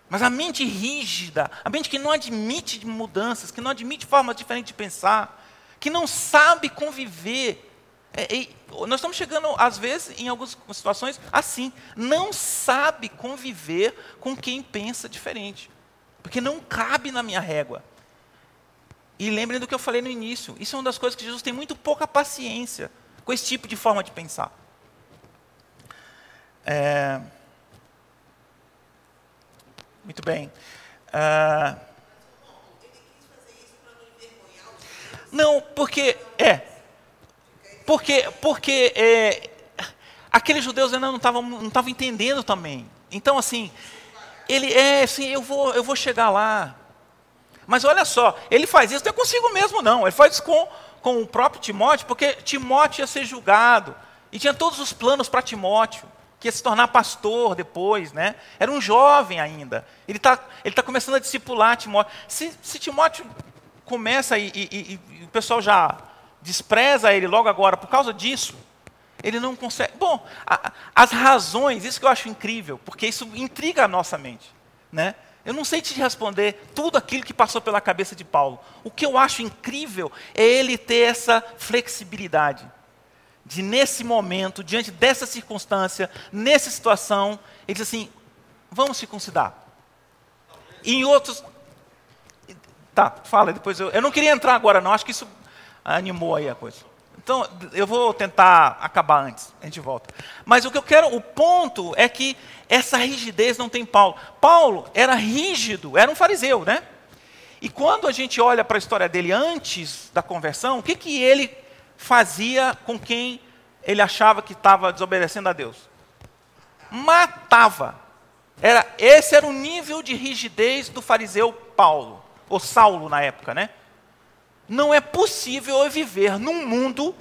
[SPEAKER 2] Mas a mente rígida, a mente que não admite mudanças, que não admite formas diferentes de pensar, que não sabe conviver é, nós estamos chegando, às vezes, em algumas situações, assim. Não sabe conviver com quem pensa diferente. Porque não cabe na minha régua. E lembrem do que eu falei no início. Isso é uma das coisas que Jesus tem muito pouca paciência com esse tipo de forma de pensar. É... Muito bem. Uh... Não, porque. É, porque, porque é, aqueles judeus ainda não estavam não estavam entendendo também. Então, assim, ele é assim, eu vou, eu vou chegar lá. Mas olha só, ele faz isso não é consigo mesmo, não. Ele faz isso com, com o próprio Timóteo, porque Timóteo ia ser julgado. E tinha todos os planos para Timóteo, que ia se tornar pastor depois, né? Era um jovem ainda. Ele está ele tá começando a discipular Timóteo. Se, se Timóteo começa e, e, e, e o pessoal já despreza ele logo agora por causa disso, ele não consegue. Bom, a, as razões, isso que eu acho incrível, porque isso intriga a nossa mente. Né? Eu não sei te responder tudo aquilo que passou pela cabeça de Paulo. O que eu acho incrível é ele ter essa flexibilidade. De nesse momento, diante dessa circunstância, nessa situação, ele diz assim: vamos circuncidar. E em outros, Tá, fala, depois eu. Eu não queria entrar agora, não, acho que isso animou aí a coisa. Então, eu vou tentar acabar antes, a gente volta. Mas o que eu quero, o ponto é que essa rigidez não tem Paulo. Paulo era rígido, era um fariseu, né? E quando a gente olha para a história dele antes da conversão, o que, que ele fazia com quem ele achava que estava desobedecendo a Deus? Matava. Era, esse era o nível de rigidez do fariseu Paulo, ou Saulo na época, né? Não é possível eu viver num mundo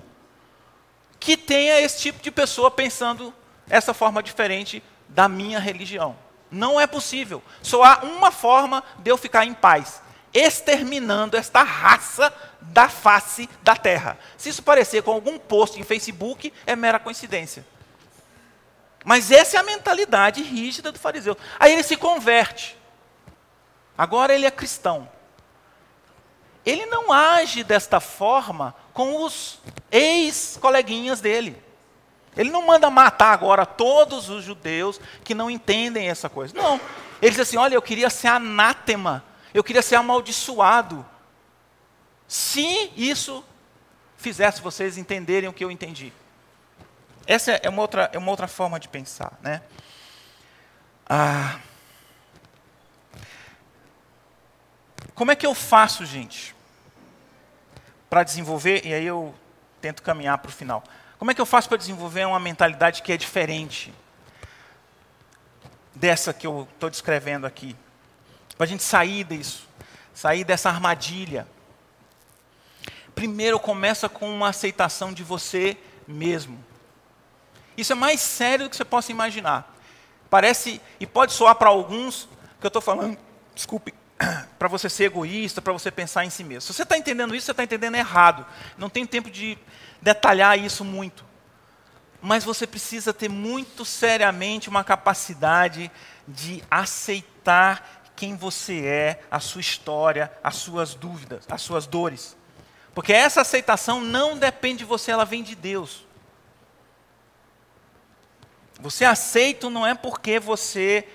[SPEAKER 2] que tenha esse tipo de pessoa pensando essa forma diferente da minha religião. Não é possível. Só há uma forma de eu ficar em paz: exterminando esta raça da face da terra. Se isso parecer com algum post em Facebook, é mera coincidência. Mas essa é a mentalidade rígida do fariseu. Aí ele se converte. Agora ele é cristão ele não age desta forma com os ex-coleguinhas dele. Ele não manda matar agora todos os judeus que não entendem essa coisa. Não. Ele diz assim: olha, eu queria ser anátema, eu queria ser amaldiçoado. Se isso fizesse vocês entenderem o que eu entendi. Essa é uma outra, é uma outra forma de pensar. Né? Ah. Como é que eu faço, gente, para desenvolver, e aí eu tento caminhar para o final. Como é que eu faço para desenvolver uma mentalidade que é diferente dessa que eu estou descrevendo aqui? Para a gente sair disso, sair dessa armadilha. Primeiro começa com uma aceitação de você mesmo. Isso é mais sério do que você possa imaginar. Parece, e pode soar para alguns, que eu estou falando, desculpe, para você ser egoísta, para você pensar em si mesmo. Se você está entendendo isso, você está entendendo errado. Não tem tempo de detalhar isso muito. Mas você precisa ter muito seriamente uma capacidade de aceitar quem você é, a sua história, as suas dúvidas, as suas dores. Porque essa aceitação não depende de você, ela vem de Deus. Você aceita não é porque você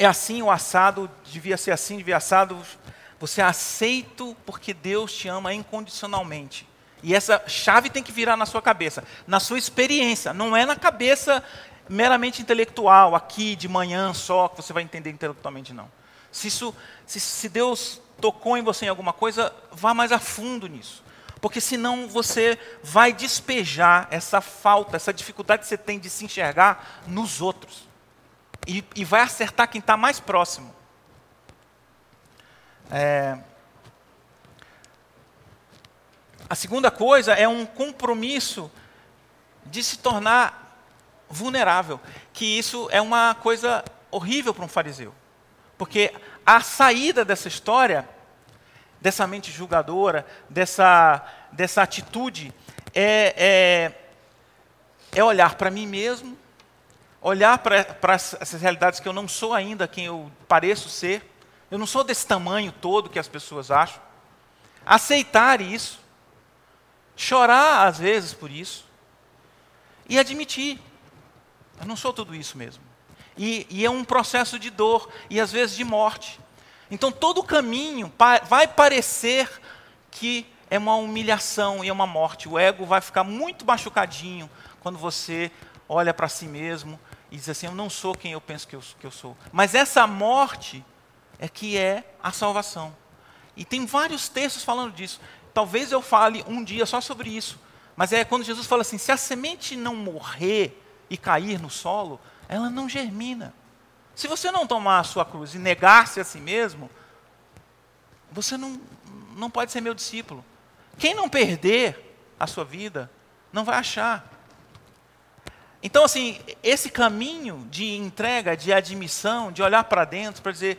[SPEAKER 2] é assim o assado, devia ser assim, devia assado. Você é aceito porque Deus te ama incondicionalmente. E essa chave tem que virar na sua cabeça, na sua experiência, não é na cabeça meramente intelectual, aqui de manhã só, que você vai entender intelectualmente, não. Se, isso, se, se Deus tocou em você em alguma coisa, vá mais a fundo nisso. Porque senão você vai despejar essa falta, essa dificuldade que você tem de se enxergar nos outros e, e vai acertar quem está mais próximo. É... A segunda coisa é um compromisso de se tornar vulnerável, que isso é uma coisa horrível para um fariseu. Porque a saída dessa história, dessa mente julgadora, dessa, dessa atitude, é, é, é olhar para mim mesmo olhar para essas realidades que eu não sou ainda quem eu pareço ser, eu não sou desse tamanho todo que as pessoas acham, aceitar isso, chorar às vezes por isso, e admitir, eu não sou tudo isso mesmo. E, e é um processo de dor e às vezes de morte. Então todo o caminho vai parecer que é uma humilhação e é uma morte. O ego vai ficar muito machucadinho quando você olha para si mesmo e diz assim: Eu não sou quem eu penso que eu, que eu sou. Mas essa morte é que é a salvação. E tem vários textos falando disso. Talvez eu fale um dia só sobre isso. Mas é quando Jesus fala assim: se a semente não morrer e cair no solo, ela não germina. Se você não tomar a sua cruz e negar-se a si mesmo, você não, não pode ser meu discípulo. Quem não perder a sua vida, não vai achar. Então, assim, esse caminho de entrega, de admissão, de olhar para dentro para dizer: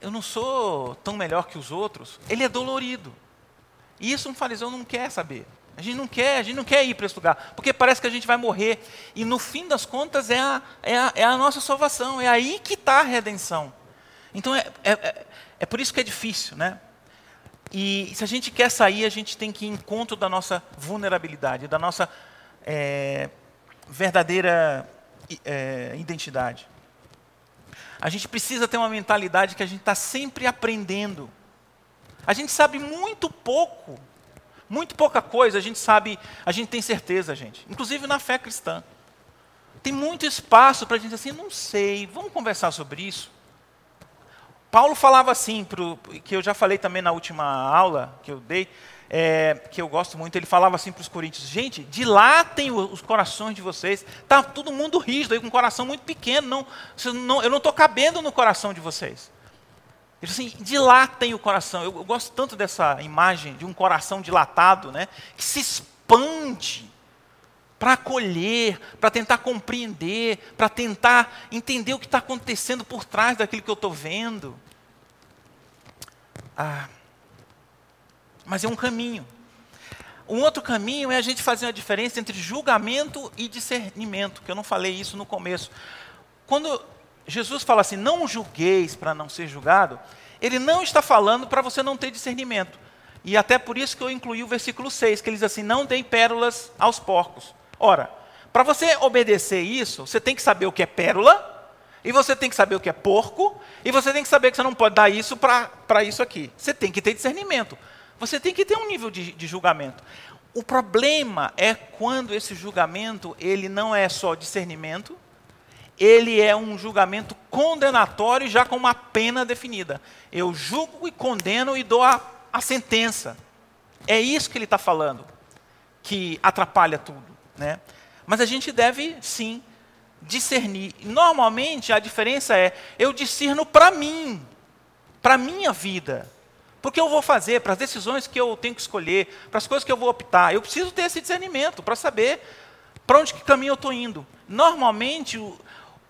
[SPEAKER 2] eu não sou tão melhor que os outros, ele é dolorido. E isso um fariseu não quer saber. A gente não quer, a gente não quer ir para esse lugar, porque parece que a gente vai morrer. E no fim das contas é a, é a, é a nossa salvação, é aí que está a redenção. Então é, é, é, é por isso que é difícil, né? E se a gente quer sair, a gente tem que ir em encontro da nossa vulnerabilidade, da nossa é, verdadeira é, identidade. A gente precisa ter uma mentalidade que a gente está sempre aprendendo. A gente sabe muito pouco, muito pouca coisa, a gente sabe, a gente tem certeza, gente. Inclusive na fé cristã. Tem muito espaço para a gente dizer assim, não sei, vamos conversar sobre isso. Paulo falava assim, pro, que eu já falei também na última aula que eu dei, é, que eu gosto muito, ele falava assim para os coríntios, gente, dilatem os corações de vocês, está todo mundo rígido, aí, com um coração muito pequeno, não, não eu não estou cabendo no coração de vocês. Ele assim, dilatem o coração. Eu, eu, gosto tanto dessa imagem de um coração dilatado, né, que se expande para acolher, para tentar compreender, para tentar entender o que está acontecendo por trás daquilo que eu estou vendo. Ah, mas é um caminho. Um outro caminho é a gente fazer uma diferença entre julgamento e discernimento, que eu não falei isso no começo. Quando Jesus fala assim, não julgueis para não ser julgado, ele não está falando para você não ter discernimento. E até por isso que eu incluí o versículo 6, que ele diz assim: não deem pérolas aos porcos. Ora, para você obedecer isso, você tem que saber o que é pérola, e você tem que saber o que é porco, e você tem que saber que você não pode dar isso para isso aqui. Você tem que ter discernimento. Você tem que ter um nível de, de julgamento. O problema é quando esse julgamento ele não é só discernimento, ele é um julgamento condenatório já com uma pena definida. Eu julgo e condeno e dou a, a sentença. É isso que ele está falando, que atrapalha tudo. Né? Mas a gente deve, sim, discernir. Normalmente a diferença é, eu discerno para mim, para minha vida. Porque eu vou fazer, para as decisões que eu tenho que escolher, para as coisas que eu vou optar. Eu preciso ter esse discernimento para saber para onde que caminho eu estou indo. Normalmente, o,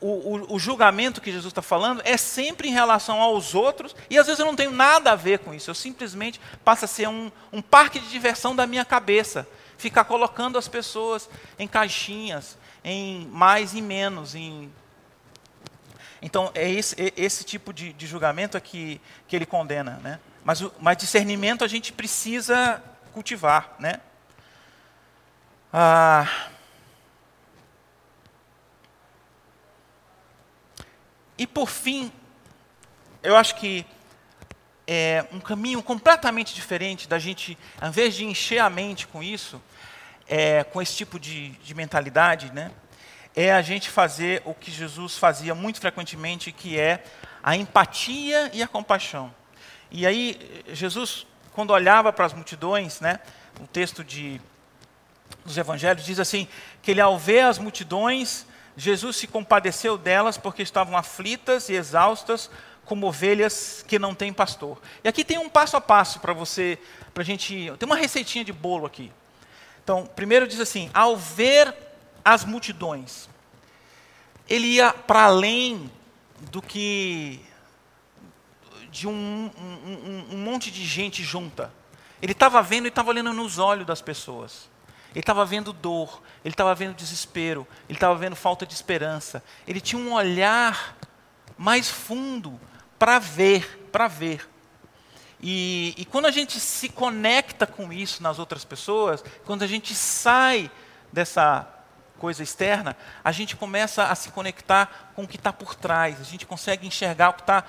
[SPEAKER 2] o, o, julgamento que Jesus está falando é sempre em relação aos outros, e às vezes eu não tenho nada a ver com isso. Eu simplesmente passo a ser um, um parque de diversão da minha cabeça. Ficar colocando as pessoas em caixinhas, em mais e menos, em então, é esse, é esse tipo de, de julgamento é que, que ele condena. Né? Mas, mas discernimento a gente precisa cultivar, né? Ah, e por fim, eu acho que é um caminho completamente diferente da gente, ao invés de encher a mente com isso, é, com esse tipo de, de mentalidade, né? É a gente fazer o que Jesus fazia muito frequentemente, que é a empatia e a compaixão. E aí, Jesus, quando olhava para as multidões, né, o texto de, dos evangelhos diz assim, que ele ao ver as multidões, Jesus se compadeceu delas porque estavam aflitas e exaustas, como ovelhas que não têm pastor. E aqui tem um passo a passo para você, para a gente. Tem uma receitinha de bolo aqui. Então, primeiro diz assim: ao ver as multidões, ele ia para além do que de um, um, um monte de gente junta. Ele estava vendo e estava olhando nos olhos das pessoas. Ele estava vendo dor, ele estava vendo desespero, ele estava vendo falta de esperança. Ele tinha um olhar mais fundo para ver, para ver. E, e, quando a gente se conecta com isso nas outras pessoas, quando a gente sai dessa coisa externa, a gente começa a se conectar com o que está por trás, a gente consegue enxergar o que está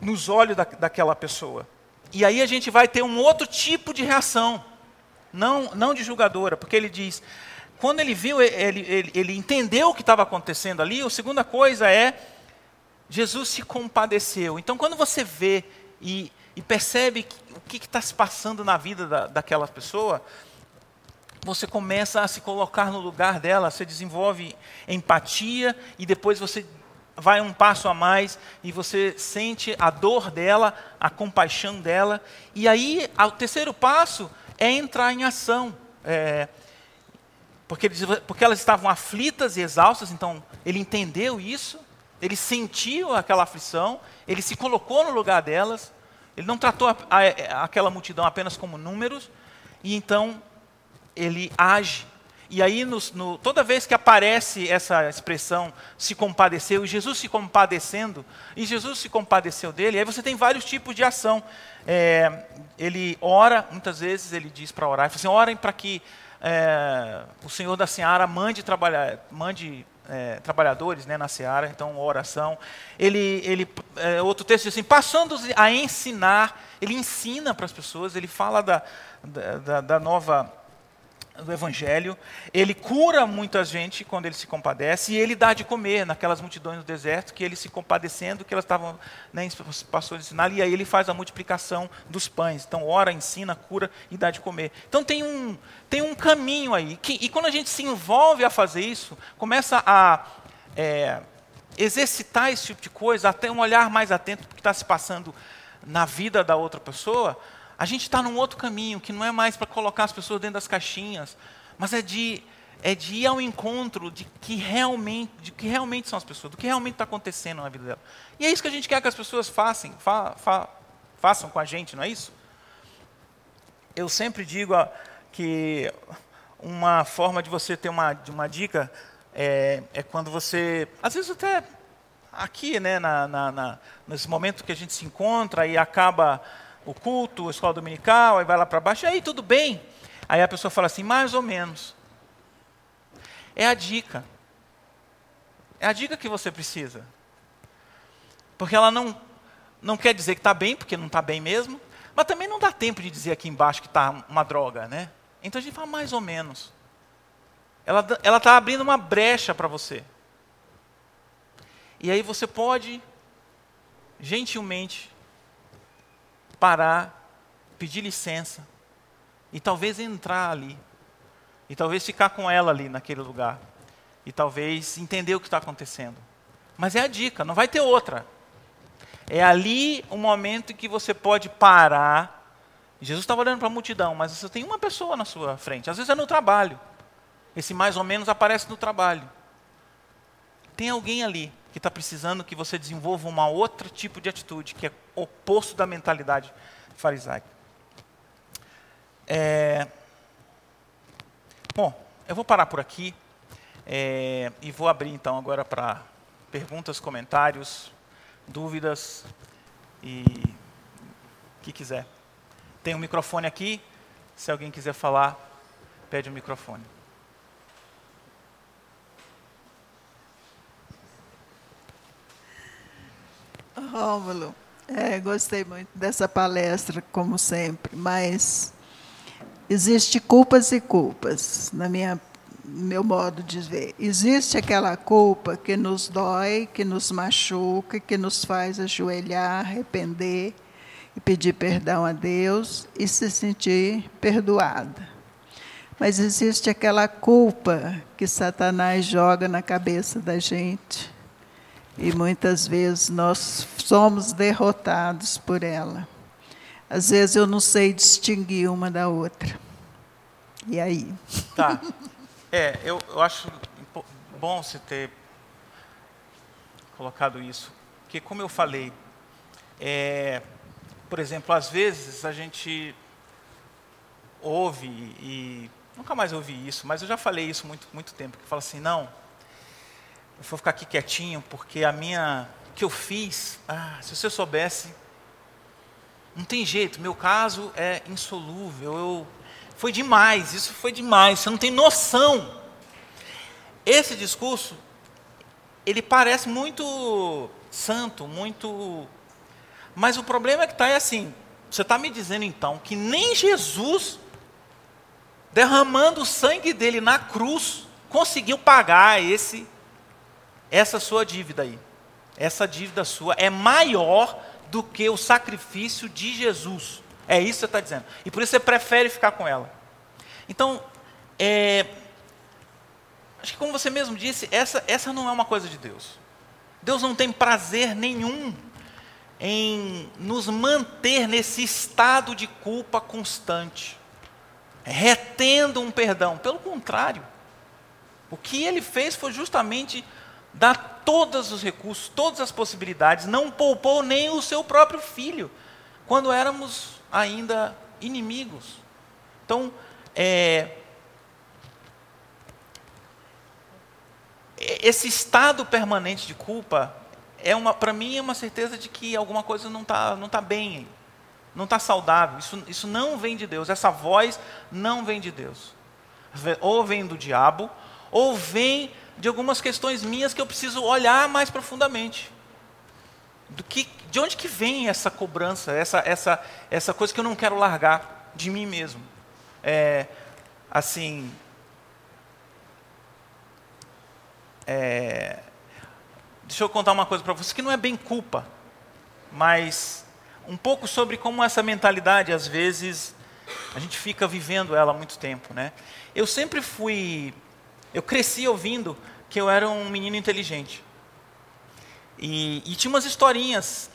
[SPEAKER 2] nos olhos da, daquela pessoa. E aí a gente vai ter um outro tipo de reação, não, não de julgadora, porque ele diz, quando ele viu, ele, ele, ele entendeu o que estava acontecendo ali, a segunda coisa é, Jesus se compadeceu. Então quando você vê e, e percebe o que está se passando na vida da, daquela pessoa, você começa a se colocar no lugar dela, você desenvolve empatia e depois você vai um passo a mais e você sente a dor dela, a compaixão dela. E aí, o terceiro passo é entrar em ação. É, porque, porque elas estavam aflitas e exaustas, então ele entendeu isso, ele sentiu aquela aflição, ele se colocou no lugar delas, ele não tratou a, a, aquela multidão apenas como números, e então ele age e aí, no, no, toda vez que aparece essa expressão se compadeceu, e Jesus se compadecendo, e Jesus se compadeceu dele, aí você tem vários tipos de ação. É, ele ora, muitas vezes ele diz para orar, ele fala assim, orem para que é, o Senhor da Seara mande trabalhar, mande é, trabalhadores né, na seara, então oração. Ele, ele é, outro texto diz assim, passando a ensinar, ele ensina para as pessoas, ele fala da, da, da nova do Evangelho, ele cura muita gente quando ele se compadece, e ele dá de comer naquelas multidões no deserto, que ele se compadecendo, que elas estavam, né, passou a ensinar, e aí ele faz a multiplicação dos pães. Então, ora, ensina, cura e dá de comer. Então, tem um, tem um caminho aí. Que, e quando a gente se envolve a fazer isso, começa a é, exercitar esse tipo de coisa, até um olhar mais atento para o que está se passando na vida da outra pessoa, a gente está num outro caminho, que não é mais para colocar as pessoas dentro das caixinhas, mas é de, é de ir ao encontro de que realmente, de que realmente são as pessoas, do que realmente está acontecendo na vida dela. E é isso que a gente quer que as pessoas façam, fa, fa, façam com a gente, não é isso? Eu sempre digo que uma forma de você ter uma, uma dica é, é quando você, às vezes até aqui, né, na, na, na, nesse momento que a gente se encontra e acaba o culto, a escola dominical, aí vai lá para baixo, aí tudo bem. Aí a pessoa fala assim, mais ou menos. É a dica. É a dica que você precisa. Porque ela não, não quer dizer que está bem, porque não está bem mesmo, mas também não dá tempo de dizer aqui embaixo que está uma droga, né? Então a gente fala mais ou menos. Ela está abrindo uma brecha para você. E aí você pode, gentilmente, parar, pedir licença e talvez entrar ali. E talvez ficar com ela ali naquele lugar. E talvez entender o que está acontecendo. Mas é a dica, não vai ter outra. É ali o momento em que você pode parar. Jesus estava olhando para a multidão, mas você tem uma pessoa na sua frente. Às vezes é no trabalho. Esse mais ou menos aparece no trabalho. Tem alguém ali que está precisando que você desenvolva uma outra tipo de atitude, que é oposto da mentalidade farisaica. É... Bom, eu vou parar por aqui é... e vou abrir então agora para perguntas, comentários, dúvidas e o que quiser. Tem um microfone aqui, se alguém quiser falar, pede o um microfone.
[SPEAKER 3] Rômulo, é, gostei muito dessa palestra, como sempre, mas existe culpas e culpas, na minha meu modo de ver. Existe aquela culpa que nos dói, que nos machuca, que nos faz ajoelhar, arrepender e pedir perdão a Deus e se sentir perdoada. Mas existe aquela culpa que Satanás joga na cabeça da gente e muitas vezes nós somos derrotados por ela. Às vezes eu não sei distinguir uma da outra. E aí?
[SPEAKER 2] Tá. É, eu, eu acho bom você ter colocado isso. Porque, como eu falei, é, por exemplo, às vezes a gente ouve e nunca mais ouvi isso, mas eu já falei isso muito muito tempo que fala assim, não, eu vou ficar aqui quietinho, porque a minha. O que eu fiz, ah, se você soubesse. Não tem jeito, meu caso é insolúvel. Eu, foi demais, isso foi demais, você não tem noção. Esse discurso, ele parece muito santo, muito. Mas o problema é que está é assim: você está me dizendo então que nem Jesus, derramando o sangue dele na cruz, conseguiu pagar esse essa sua dívida aí, essa dívida sua é maior do que o sacrifício de Jesus. É isso que você está dizendo. E por isso você prefere ficar com ela. Então, é, acho que como você mesmo disse, essa, essa não é uma coisa de Deus. Deus não tem prazer nenhum em nos manter nesse estado de culpa constante, retendo um perdão. Pelo contrário, o que ele fez foi justamente dá todos os recursos, todas as possibilidades, não poupou nem o seu próprio filho, quando éramos ainda inimigos. Então, é, esse estado permanente de culpa é uma, para mim, é uma certeza de que alguma coisa não está não tá bem, não está saudável. Isso, isso não vem de Deus. Essa voz não vem de Deus. Ou vem do diabo, ou vem de algumas questões minhas que eu preciso olhar mais profundamente. Do que, de onde que vem essa cobrança, essa, essa, essa coisa que eu não quero largar de mim mesmo? É, assim, é, deixa eu contar uma coisa para vocês que não é bem culpa, mas um pouco sobre como essa mentalidade às vezes a gente fica vivendo ela há muito tempo, né? Eu sempre fui, eu cresci ouvindo que eu era um menino inteligente. E, e, tinha umas historinhas.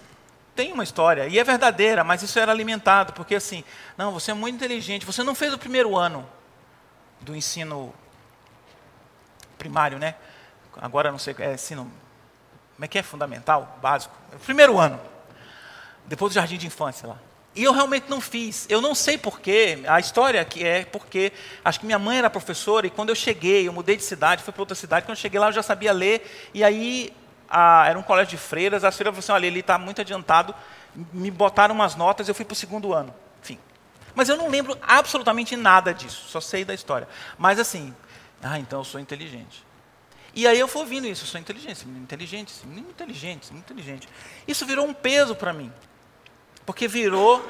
[SPEAKER 2] Tem uma história, e é verdadeira, mas isso era alimentado, porque assim, não, você é muito inteligente, você não fez o primeiro ano do ensino primário, né? Agora não sei, é ensino, como é que é? Fundamental, básico. É primeiro ano, depois do jardim de infância lá. E eu realmente não fiz. Eu não sei porquê. A história que é porque acho que minha mãe era professora e quando eu cheguei, eu mudei de cidade, fui para outra cidade. Quando eu cheguei lá, eu já sabia ler. E aí a, era um colégio de freiras. As freiras falaram assim: olha, ele está muito adiantado. Me botaram umas notas. Eu fui para o segundo ano. Enfim. Mas eu não lembro absolutamente nada disso. Só sei da história. Mas assim, ah, então eu sou inteligente. E aí eu fui ouvindo isso. Eu sou inteligente, inteligente, inteligente, inteligente. Isso virou um peso para mim porque virou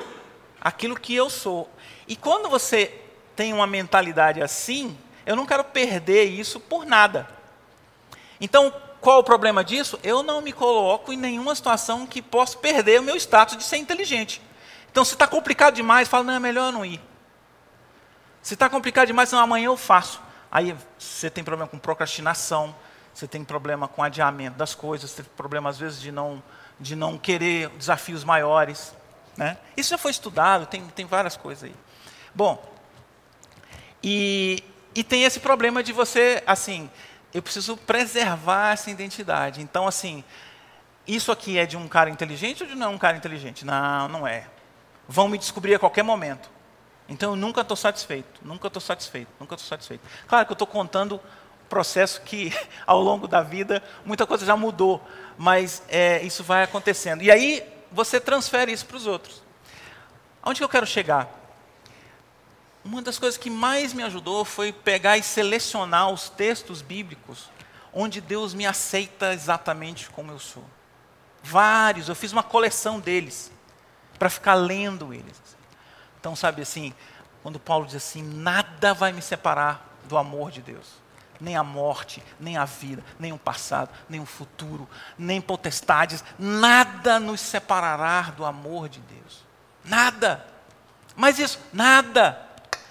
[SPEAKER 2] aquilo que eu sou. E quando você tem uma mentalidade assim, eu não quero perder isso por nada. Então, qual o problema disso? Eu não me coloco em nenhuma situação que possa perder o meu status de ser inteligente. Então, se está complicado demais, fala, não, é melhor não ir. Se está complicado demais, não, amanhã eu faço. Aí você tem problema com procrastinação, você tem problema com adiamento das coisas, você tem problema às vezes de não, de não querer desafios maiores. Né? Isso já foi estudado, tem, tem várias coisas aí. Bom, e, e tem esse problema de você, assim, eu preciso preservar essa identidade. Então, assim, isso aqui é de um cara inteligente ou de não é um cara inteligente? Não, não é. Vão me descobrir a qualquer momento. Então, eu nunca estou satisfeito, nunca estou satisfeito, nunca estou satisfeito. Claro que eu estou contando processo que, ao longo da vida, muita coisa já mudou, mas é, isso vai acontecendo. E aí, você transfere isso para os outros. Onde que eu quero chegar? Uma das coisas que mais me ajudou foi pegar e selecionar os textos bíblicos onde Deus me aceita exatamente como eu sou. Vários, eu fiz uma coleção deles para ficar lendo eles. Então, sabe assim, quando Paulo diz assim: nada vai me separar do amor de Deus nem a morte, nem a vida, nem o passado, nem o futuro, nem potestades, nada nos separará do amor de Deus. Nada. Mas isso, nada.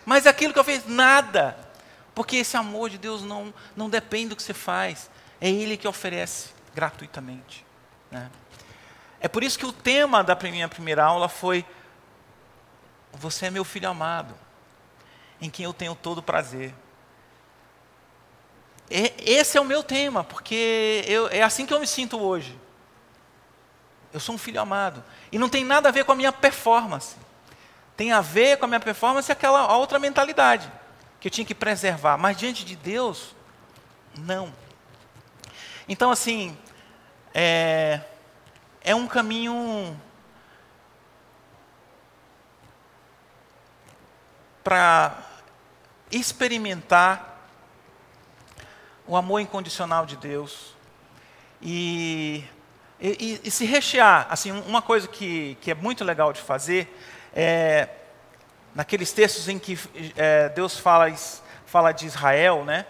[SPEAKER 2] Mas aquilo que eu fiz, nada. Porque esse amor de Deus não, não depende do que você faz, é Ele que oferece gratuitamente. Né? É por isso que o tema da minha primeira aula foi: Você é meu filho amado, em quem eu tenho todo prazer. Esse é o meu tema, porque eu, é assim que eu me sinto hoje. Eu sou um filho amado. E não tem nada a ver com a minha performance. Tem a ver com a minha performance aquela outra mentalidade que eu tinha que preservar. Mas diante de Deus, não. Então, assim, é, é um caminho para experimentar o amor incondicional de Deus. E, e, e, se rechear, assim, uma coisa que, que é muito legal de fazer é naqueles textos em que é, Deus fala, fala de Israel, né?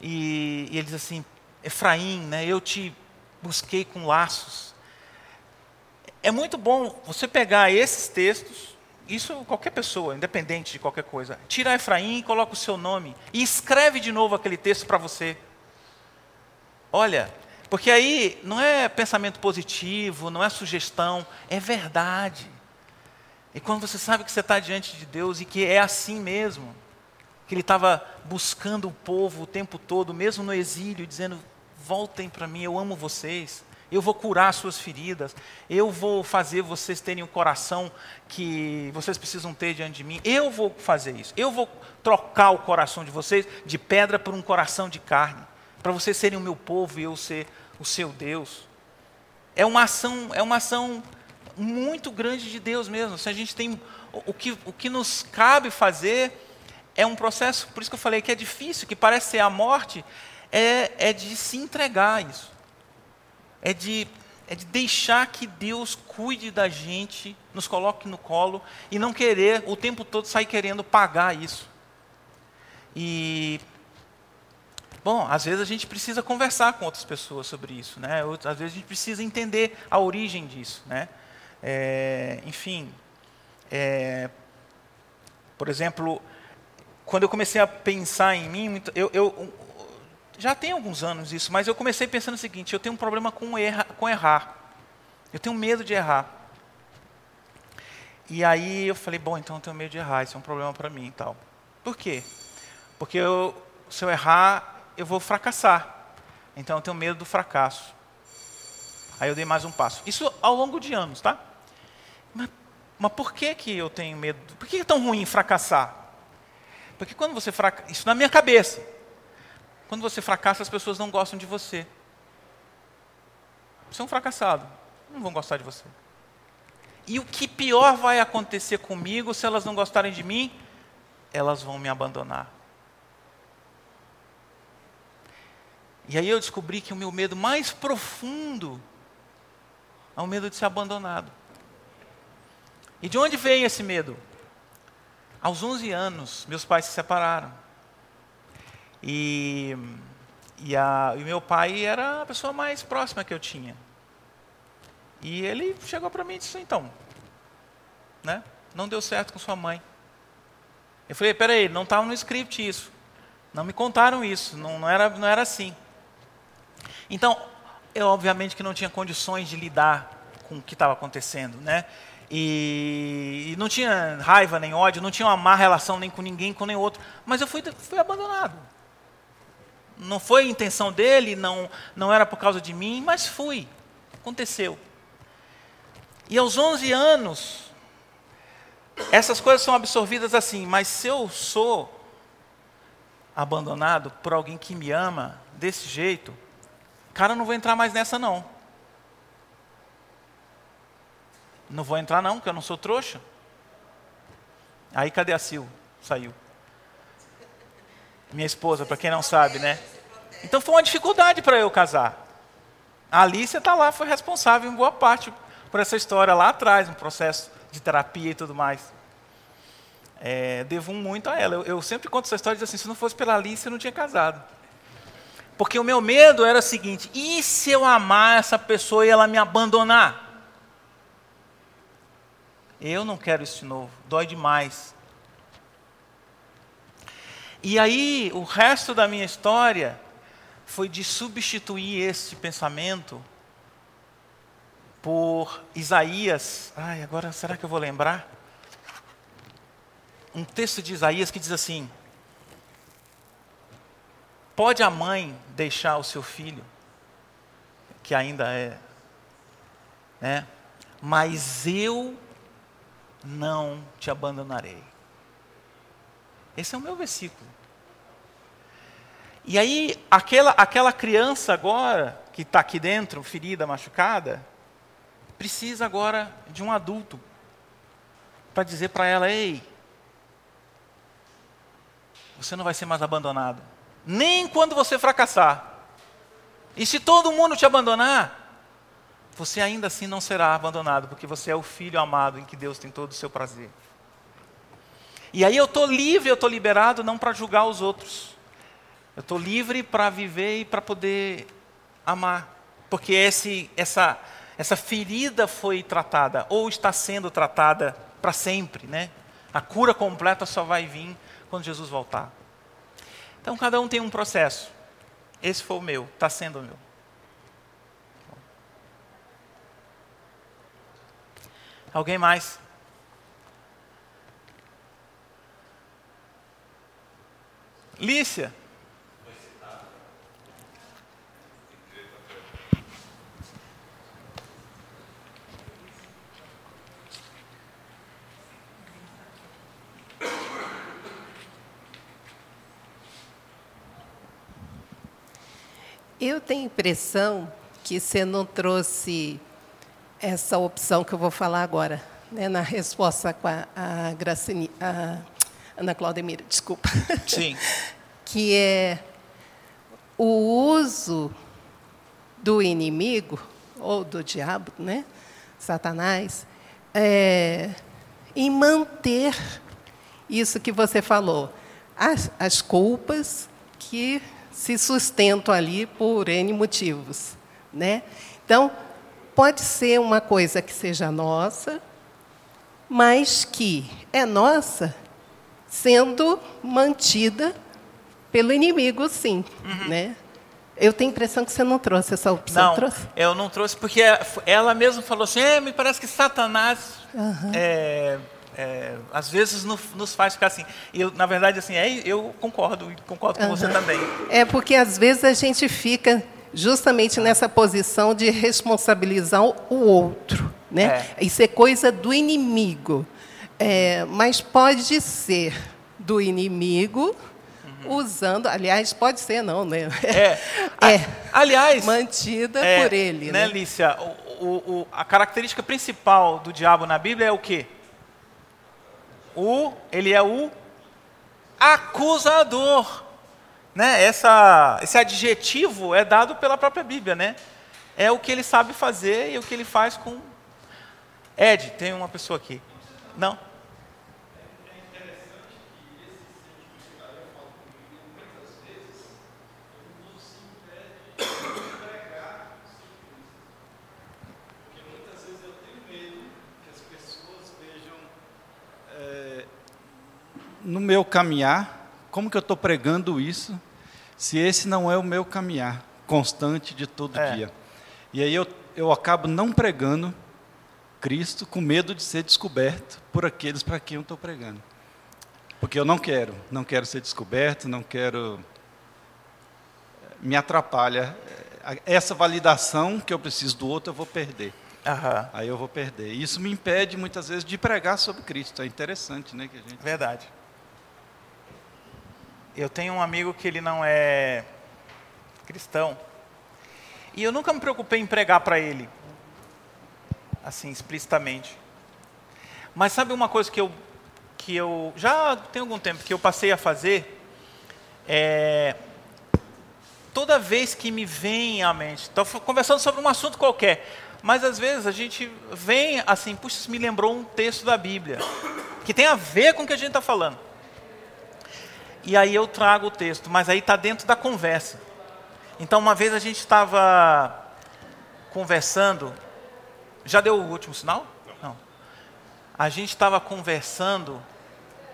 [SPEAKER 2] E, e ele diz assim, Efraim, né? Eu te busquei com laços. É muito bom você pegar esses textos, isso qualquer pessoa, independente de qualquer coisa, tira Efraim e coloca o seu nome e escreve de novo aquele texto para você. Olha, porque aí não é pensamento positivo, não é sugestão, é verdade. E quando você sabe que você está diante de Deus e que é assim mesmo, que Ele estava buscando o povo o tempo todo, mesmo no exílio, dizendo: voltem para mim, eu amo vocês, eu vou curar suas feridas, eu vou fazer vocês terem o coração que vocês precisam ter diante de mim, eu vou fazer isso, eu vou trocar o coração de vocês de pedra por um coração de carne para vocês serem o meu povo e eu ser o seu Deus. É uma ação, é uma ação muito grande de Deus mesmo. Se a gente tem o que, o que nos cabe fazer é um processo, por isso que eu falei que é difícil, que parece ser a morte, é, é de se entregar a isso. É de, é de deixar que Deus cuide da gente, nos coloque no colo e não querer o tempo todo sair querendo pagar isso. E Bom, às vezes a gente precisa conversar com outras pessoas sobre isso, né? Às vezes a gente precisa entender a origem disso, né? É, enfim, é, por exemplo, quando eu comecei a pensar em mim, eu, eu, já tem alguns anos isso, mas eu comecei pensando o seguinte: eu tenho um problema com, erra, com errar, eu tenho medo de errar. E aí eu falei, bom, então eu tenho medo de errar, isso é um problema para mim e tal. Por quê? Porque eu, se eu errar, eu vou fracassar. Então eu tenho medo do fracasso. Aí eu dei mais um passo. Isso ao longo de anos, tá? Mas, mas por que, que eu tenho medo? Por que é tão ruim fracassar? Porque quando você fracassa, isso na minha cabeça. Quando você fracassa, as pessoas não gostam de você. Você é um fracassado. Não vão gostar de você. E o que pior vai acontecer comigo se elas não gostarem de mim? Elas vão me abandonar. E aí eu descobri que o meu medo mais profundo é o medo de ser abandonado. E de onde vem esse medo? Aos 11 anos, meus pais se separaram. E, e, a, e meu pai era a pessoa mais próxima que eu tinha. E ele chegou para mim e disse: então, né? Não deu certo com sua mãe. Eu falei: peraí, não estava no script isso. Não me contaram isso. Não, não, era, não era assim. Então, eu obviamente que não tinha condições de lidar com o que estava acontecendo, né? E, e, não tinha raiva nem ódio, não tinha uma má relação nem com ninguém, com nem outro. Mas eu fui, fui abandonado. Não foi intenção dele, não, não era por causa de mim, mas fui. Aconteceu. E aos 11 anos, essas coisas são absorvidas assim, mas se eu sou abandonado por alguém que me ama desse jeito, Cara, não vou entrar mais nessa não. Não vou entrar não, porque eu não sou trouxa. Aí cadê a Sil? Saiu. Minha esposa, para quem não sabe, né? Então foi uma dificuldade para eu casar. A Alicia está lá, foi responsável em boa parte por essa história lá atrás, um processo de terapia e tudo mais. É, devo muito a ela. Eu, eu sempre conto essa história e digo assim: se não fosse pela Alice, eu não tinha casado. Porque o meu medo era o seguinte: e se eu amar essa pessoa e ela me abandonar? Eu não quero isso de novo, dói demais. E aí, o resto da minha história foi de substituir esse pensamento por Isaías. Ai, agora será que eu vou lembrar? Um texto de Isaías que diz assim: Pode a mãe deixar o seu filho, que ainda é, né? Mas eu não te abandonarei. Esse é o meu versículo. E aí, aquela, aquela criança agora, que está aqui dentro, ferida, machucada, precisa agora de um adulto para dizer para ela: ei, você não vai ser mais abandonado nem quando você fracassar. E se todo mundo te abandonar, você ainda assim não será abandonado, porque você é o filho amado em que Deus tem todo o seu prazer. E aí eu estou livre, eu estou liberado não para julgar os outros. Eu estou livre para viver e para poder amar. Porque esse, essa, essa ferida foi tratada, ou está sendo tratada para sempre. Né? A cura completa só vai vir quando Jesus voltar. Então cada um tem um processo. Esse foi o meu, está sendo o meu. Alguém mais? Lícia.
[SPEAKER 4] Eu tenho a impressão que você não trouxe essa opção que eu vou falar agora, né, na resposta com a, a, Gracini, a Ana Claudemira, desculpa.
[SPEAKER 2] Sim.
[SPEAKER 4] que é o uso do inimigo, ou do diabo, né? Satanás, é, em manter isso que você falou, as, as culpas que se sustentam ali por N motivos. Né? Então, pode ser uma coisa que seja nossa, mas que é nossa sendo mantida pelo inimigo, sim. Uhum. Né? Eu tenho a impressão que você não trouxe essa opção.
[SPEAKER 2] Não,
[SPEAKER 4] trouxe?
[SPEAKER 2] eu não trouxe, porque ela mesma falou assim, é, me parece que Satanás uhum. é, é, às vezes nos, nos, faz ficar assim. E na verdade, assim, é, eu concordo, concordo com uhum. você também.
[SPEAKER 4] É porque às vezes a gente fica justamente nessa posição de responsabilizar o outro, né? É. Isso é coisa do inimigo. É, mas pode ser do inimigo usando, aliás, pode ser não, né?
[SPEAKER 2] É. é. aliás,
[SPEAKER 4] mantida é, por ele,
[SPEAKER 2] né, né? Lícia? O, o, a característica principal do diabo na Bíblia é o quê? O, ele é o acusador. Né? Essa, esse adjetivo é dado pela própria Bíblia, né? É o que ele sabe fazer e o que ele faz com. Ed, tem uma pessoa aqui. Não?
[SPEAKER 5] No meu caminhar, como que eu estou pregando isso, se esse não é o meu caminhar constante de todo é. dia? E aí eu, eu acabo não pregando Cristo com medo de ser descoberto por aqueles para quem eu estou pregando. Porque eu não quero, não quero ser descoberto, não quero. Me atrapalha. Essa validação que eu preciso do outro, eu vou perder.
[SPEAKER 2] Aham.
[SPEAKER 5] Aí eu vou perder. Isso me impede, muitas vezes, de pregar sobre Cristo. É interessante, né? Que a gente...
[SPEAKER 2] Verdade. Eu tenho um amigo que ele não é cristão. E eu nunca me preocupei em pregar para ele, assim, explicitamente. Mas sabe uma coisa que eu, que eu já tem algum tempo que eu passei a fazer? É, toda vez que me vem à mente, estou conversando sobre um assunto qualquer, mas às vezes a gente vem assim, puxa, isso me lembrou um texto da Bíblia, que tem a ver com o que a gente está falando e aí eu trago o texto, mas aí está dentro da conversa. Então, uma vez a gente estava conversando, já deu o último sinal? Não. A gente estava conversando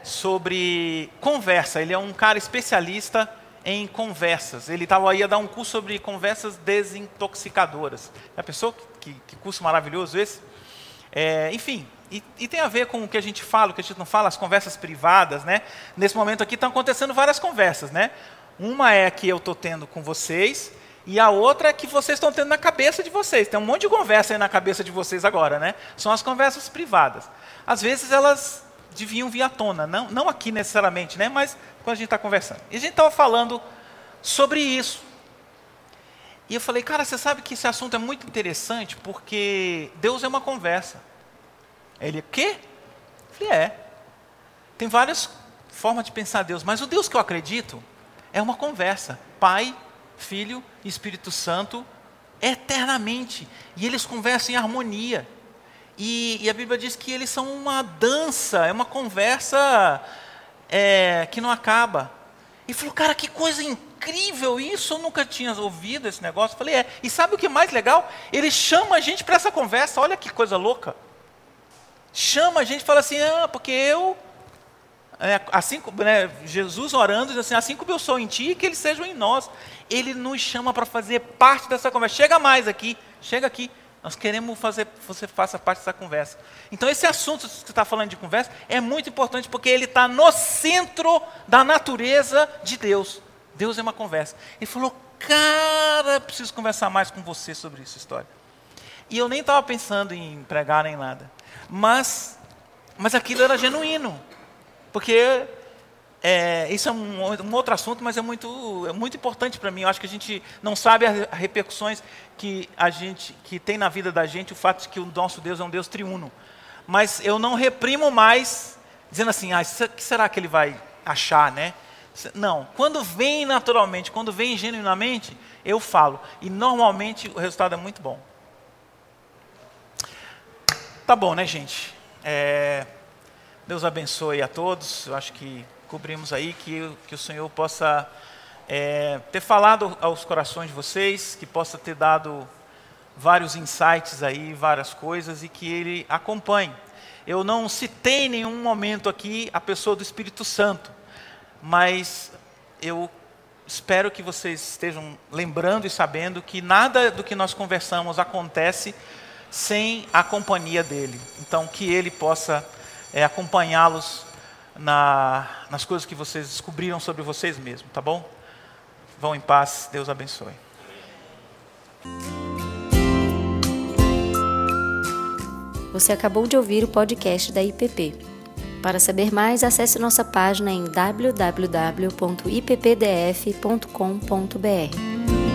[SPEAKER 2] sobre conversa. Ele é um cara especialista em conversas. Ele estava aí a dar um curso sobre conversas desintoxicadoras. Já pensou que, que, que curso maravilhoso esse? É, enfim, e, e, tem a ver com o que a gente fala, o que a gente não fala, as conversas privadas, né? Nesse momento aqui estão acontecendo várias conversas, né? Uma é a que eu estou tendo com vocês, e a outra é que vocês estão tendo na cabeça de vocês. Tem um monte de conversa aí na cabeça de vocês agora, né? São as conversas privadas. Às vezes elas deviam vir à tona, não, não aqui necessariamente, né? Mas quando a gente está conversando. E a gente estava falando sobre isso. E eu falei, cara, você sabe que esse assunto é muito interessante porque Deus é uma conversa. Ele, quê? Eu falei, é. Tem várias formas de pensar Deus, mas o Deus que eu acredito é uma conversa. Pai, Filho e Espírito Santo eternamente. E eles conversam em harmonia. E, e, a Bíblia diz que eles são uma dança, é uma conversa é, que não acaba. E falou, cara, que coisa incrível isso, eu nunca tinha ouvido esse negócio. Eu falei, é. E sabe o que é mais legal? Ele chama a gente para essa conversa, olha que coisa louca chama a gente e fala assim, ah, porque eu, assim né, Jesus orando, diz assim, assim como eu sou em ti, que eles sejam em nós. Ele nos chama para fazer parte dessa conversa. Chega mais aqui, chega aqui. Nós queremos fazer que você faça parte dessa conversa. Então, esse assunto que você está falando de conversa é muito importante porque ele está no centro da natureza de Deus. Deus é uma conversa. Ele falou, cara, preciso conversar mais com você sobre essa história. E eu nem estava pensando em pregar nem nada. Mas, mas aquilo era genuíno. Porque é, isso é um, um, outro assunto, mas é muito, é muito importante para mim. Eu acho que a gente não sabe as repercussões que a gente que tem na vida da gente o fato de que o nosso Deus é um Deus triuno. Mas eu não reprimo mais dizendo assim, ah, o que será que ele vai achar, né? Não. Quando vem naturalmente, quando vem genuinamente, eu falo. E normalmente o resultado é muito bom. Tá bom, né, gente? É, Deus abençoe a todos. Eu acho que cobrimos aí que, que o Senhor possa é, ter falado aos corações de vocês, que possa ter dado vários insights aí, várias coisas e que Ele acompanhe. Eu não citei em nenhum momento aqui a pessoa do Espírito Santo, mas eu espero que vocês estejam lembrando e sabendo que nada do que nós conversamos acontece sem a companhia dele. Então, que ele possa é, acompanhá-los na, nas coisas que vocês descobriram sobre vocês mesmos, tá bom? Vão em paz, Deus abençoe.
[SPEAKER 1] Você acabou de ouvir o podcast da IPP. Para saber mais, acesse nossa página em www.ippdf.com.br.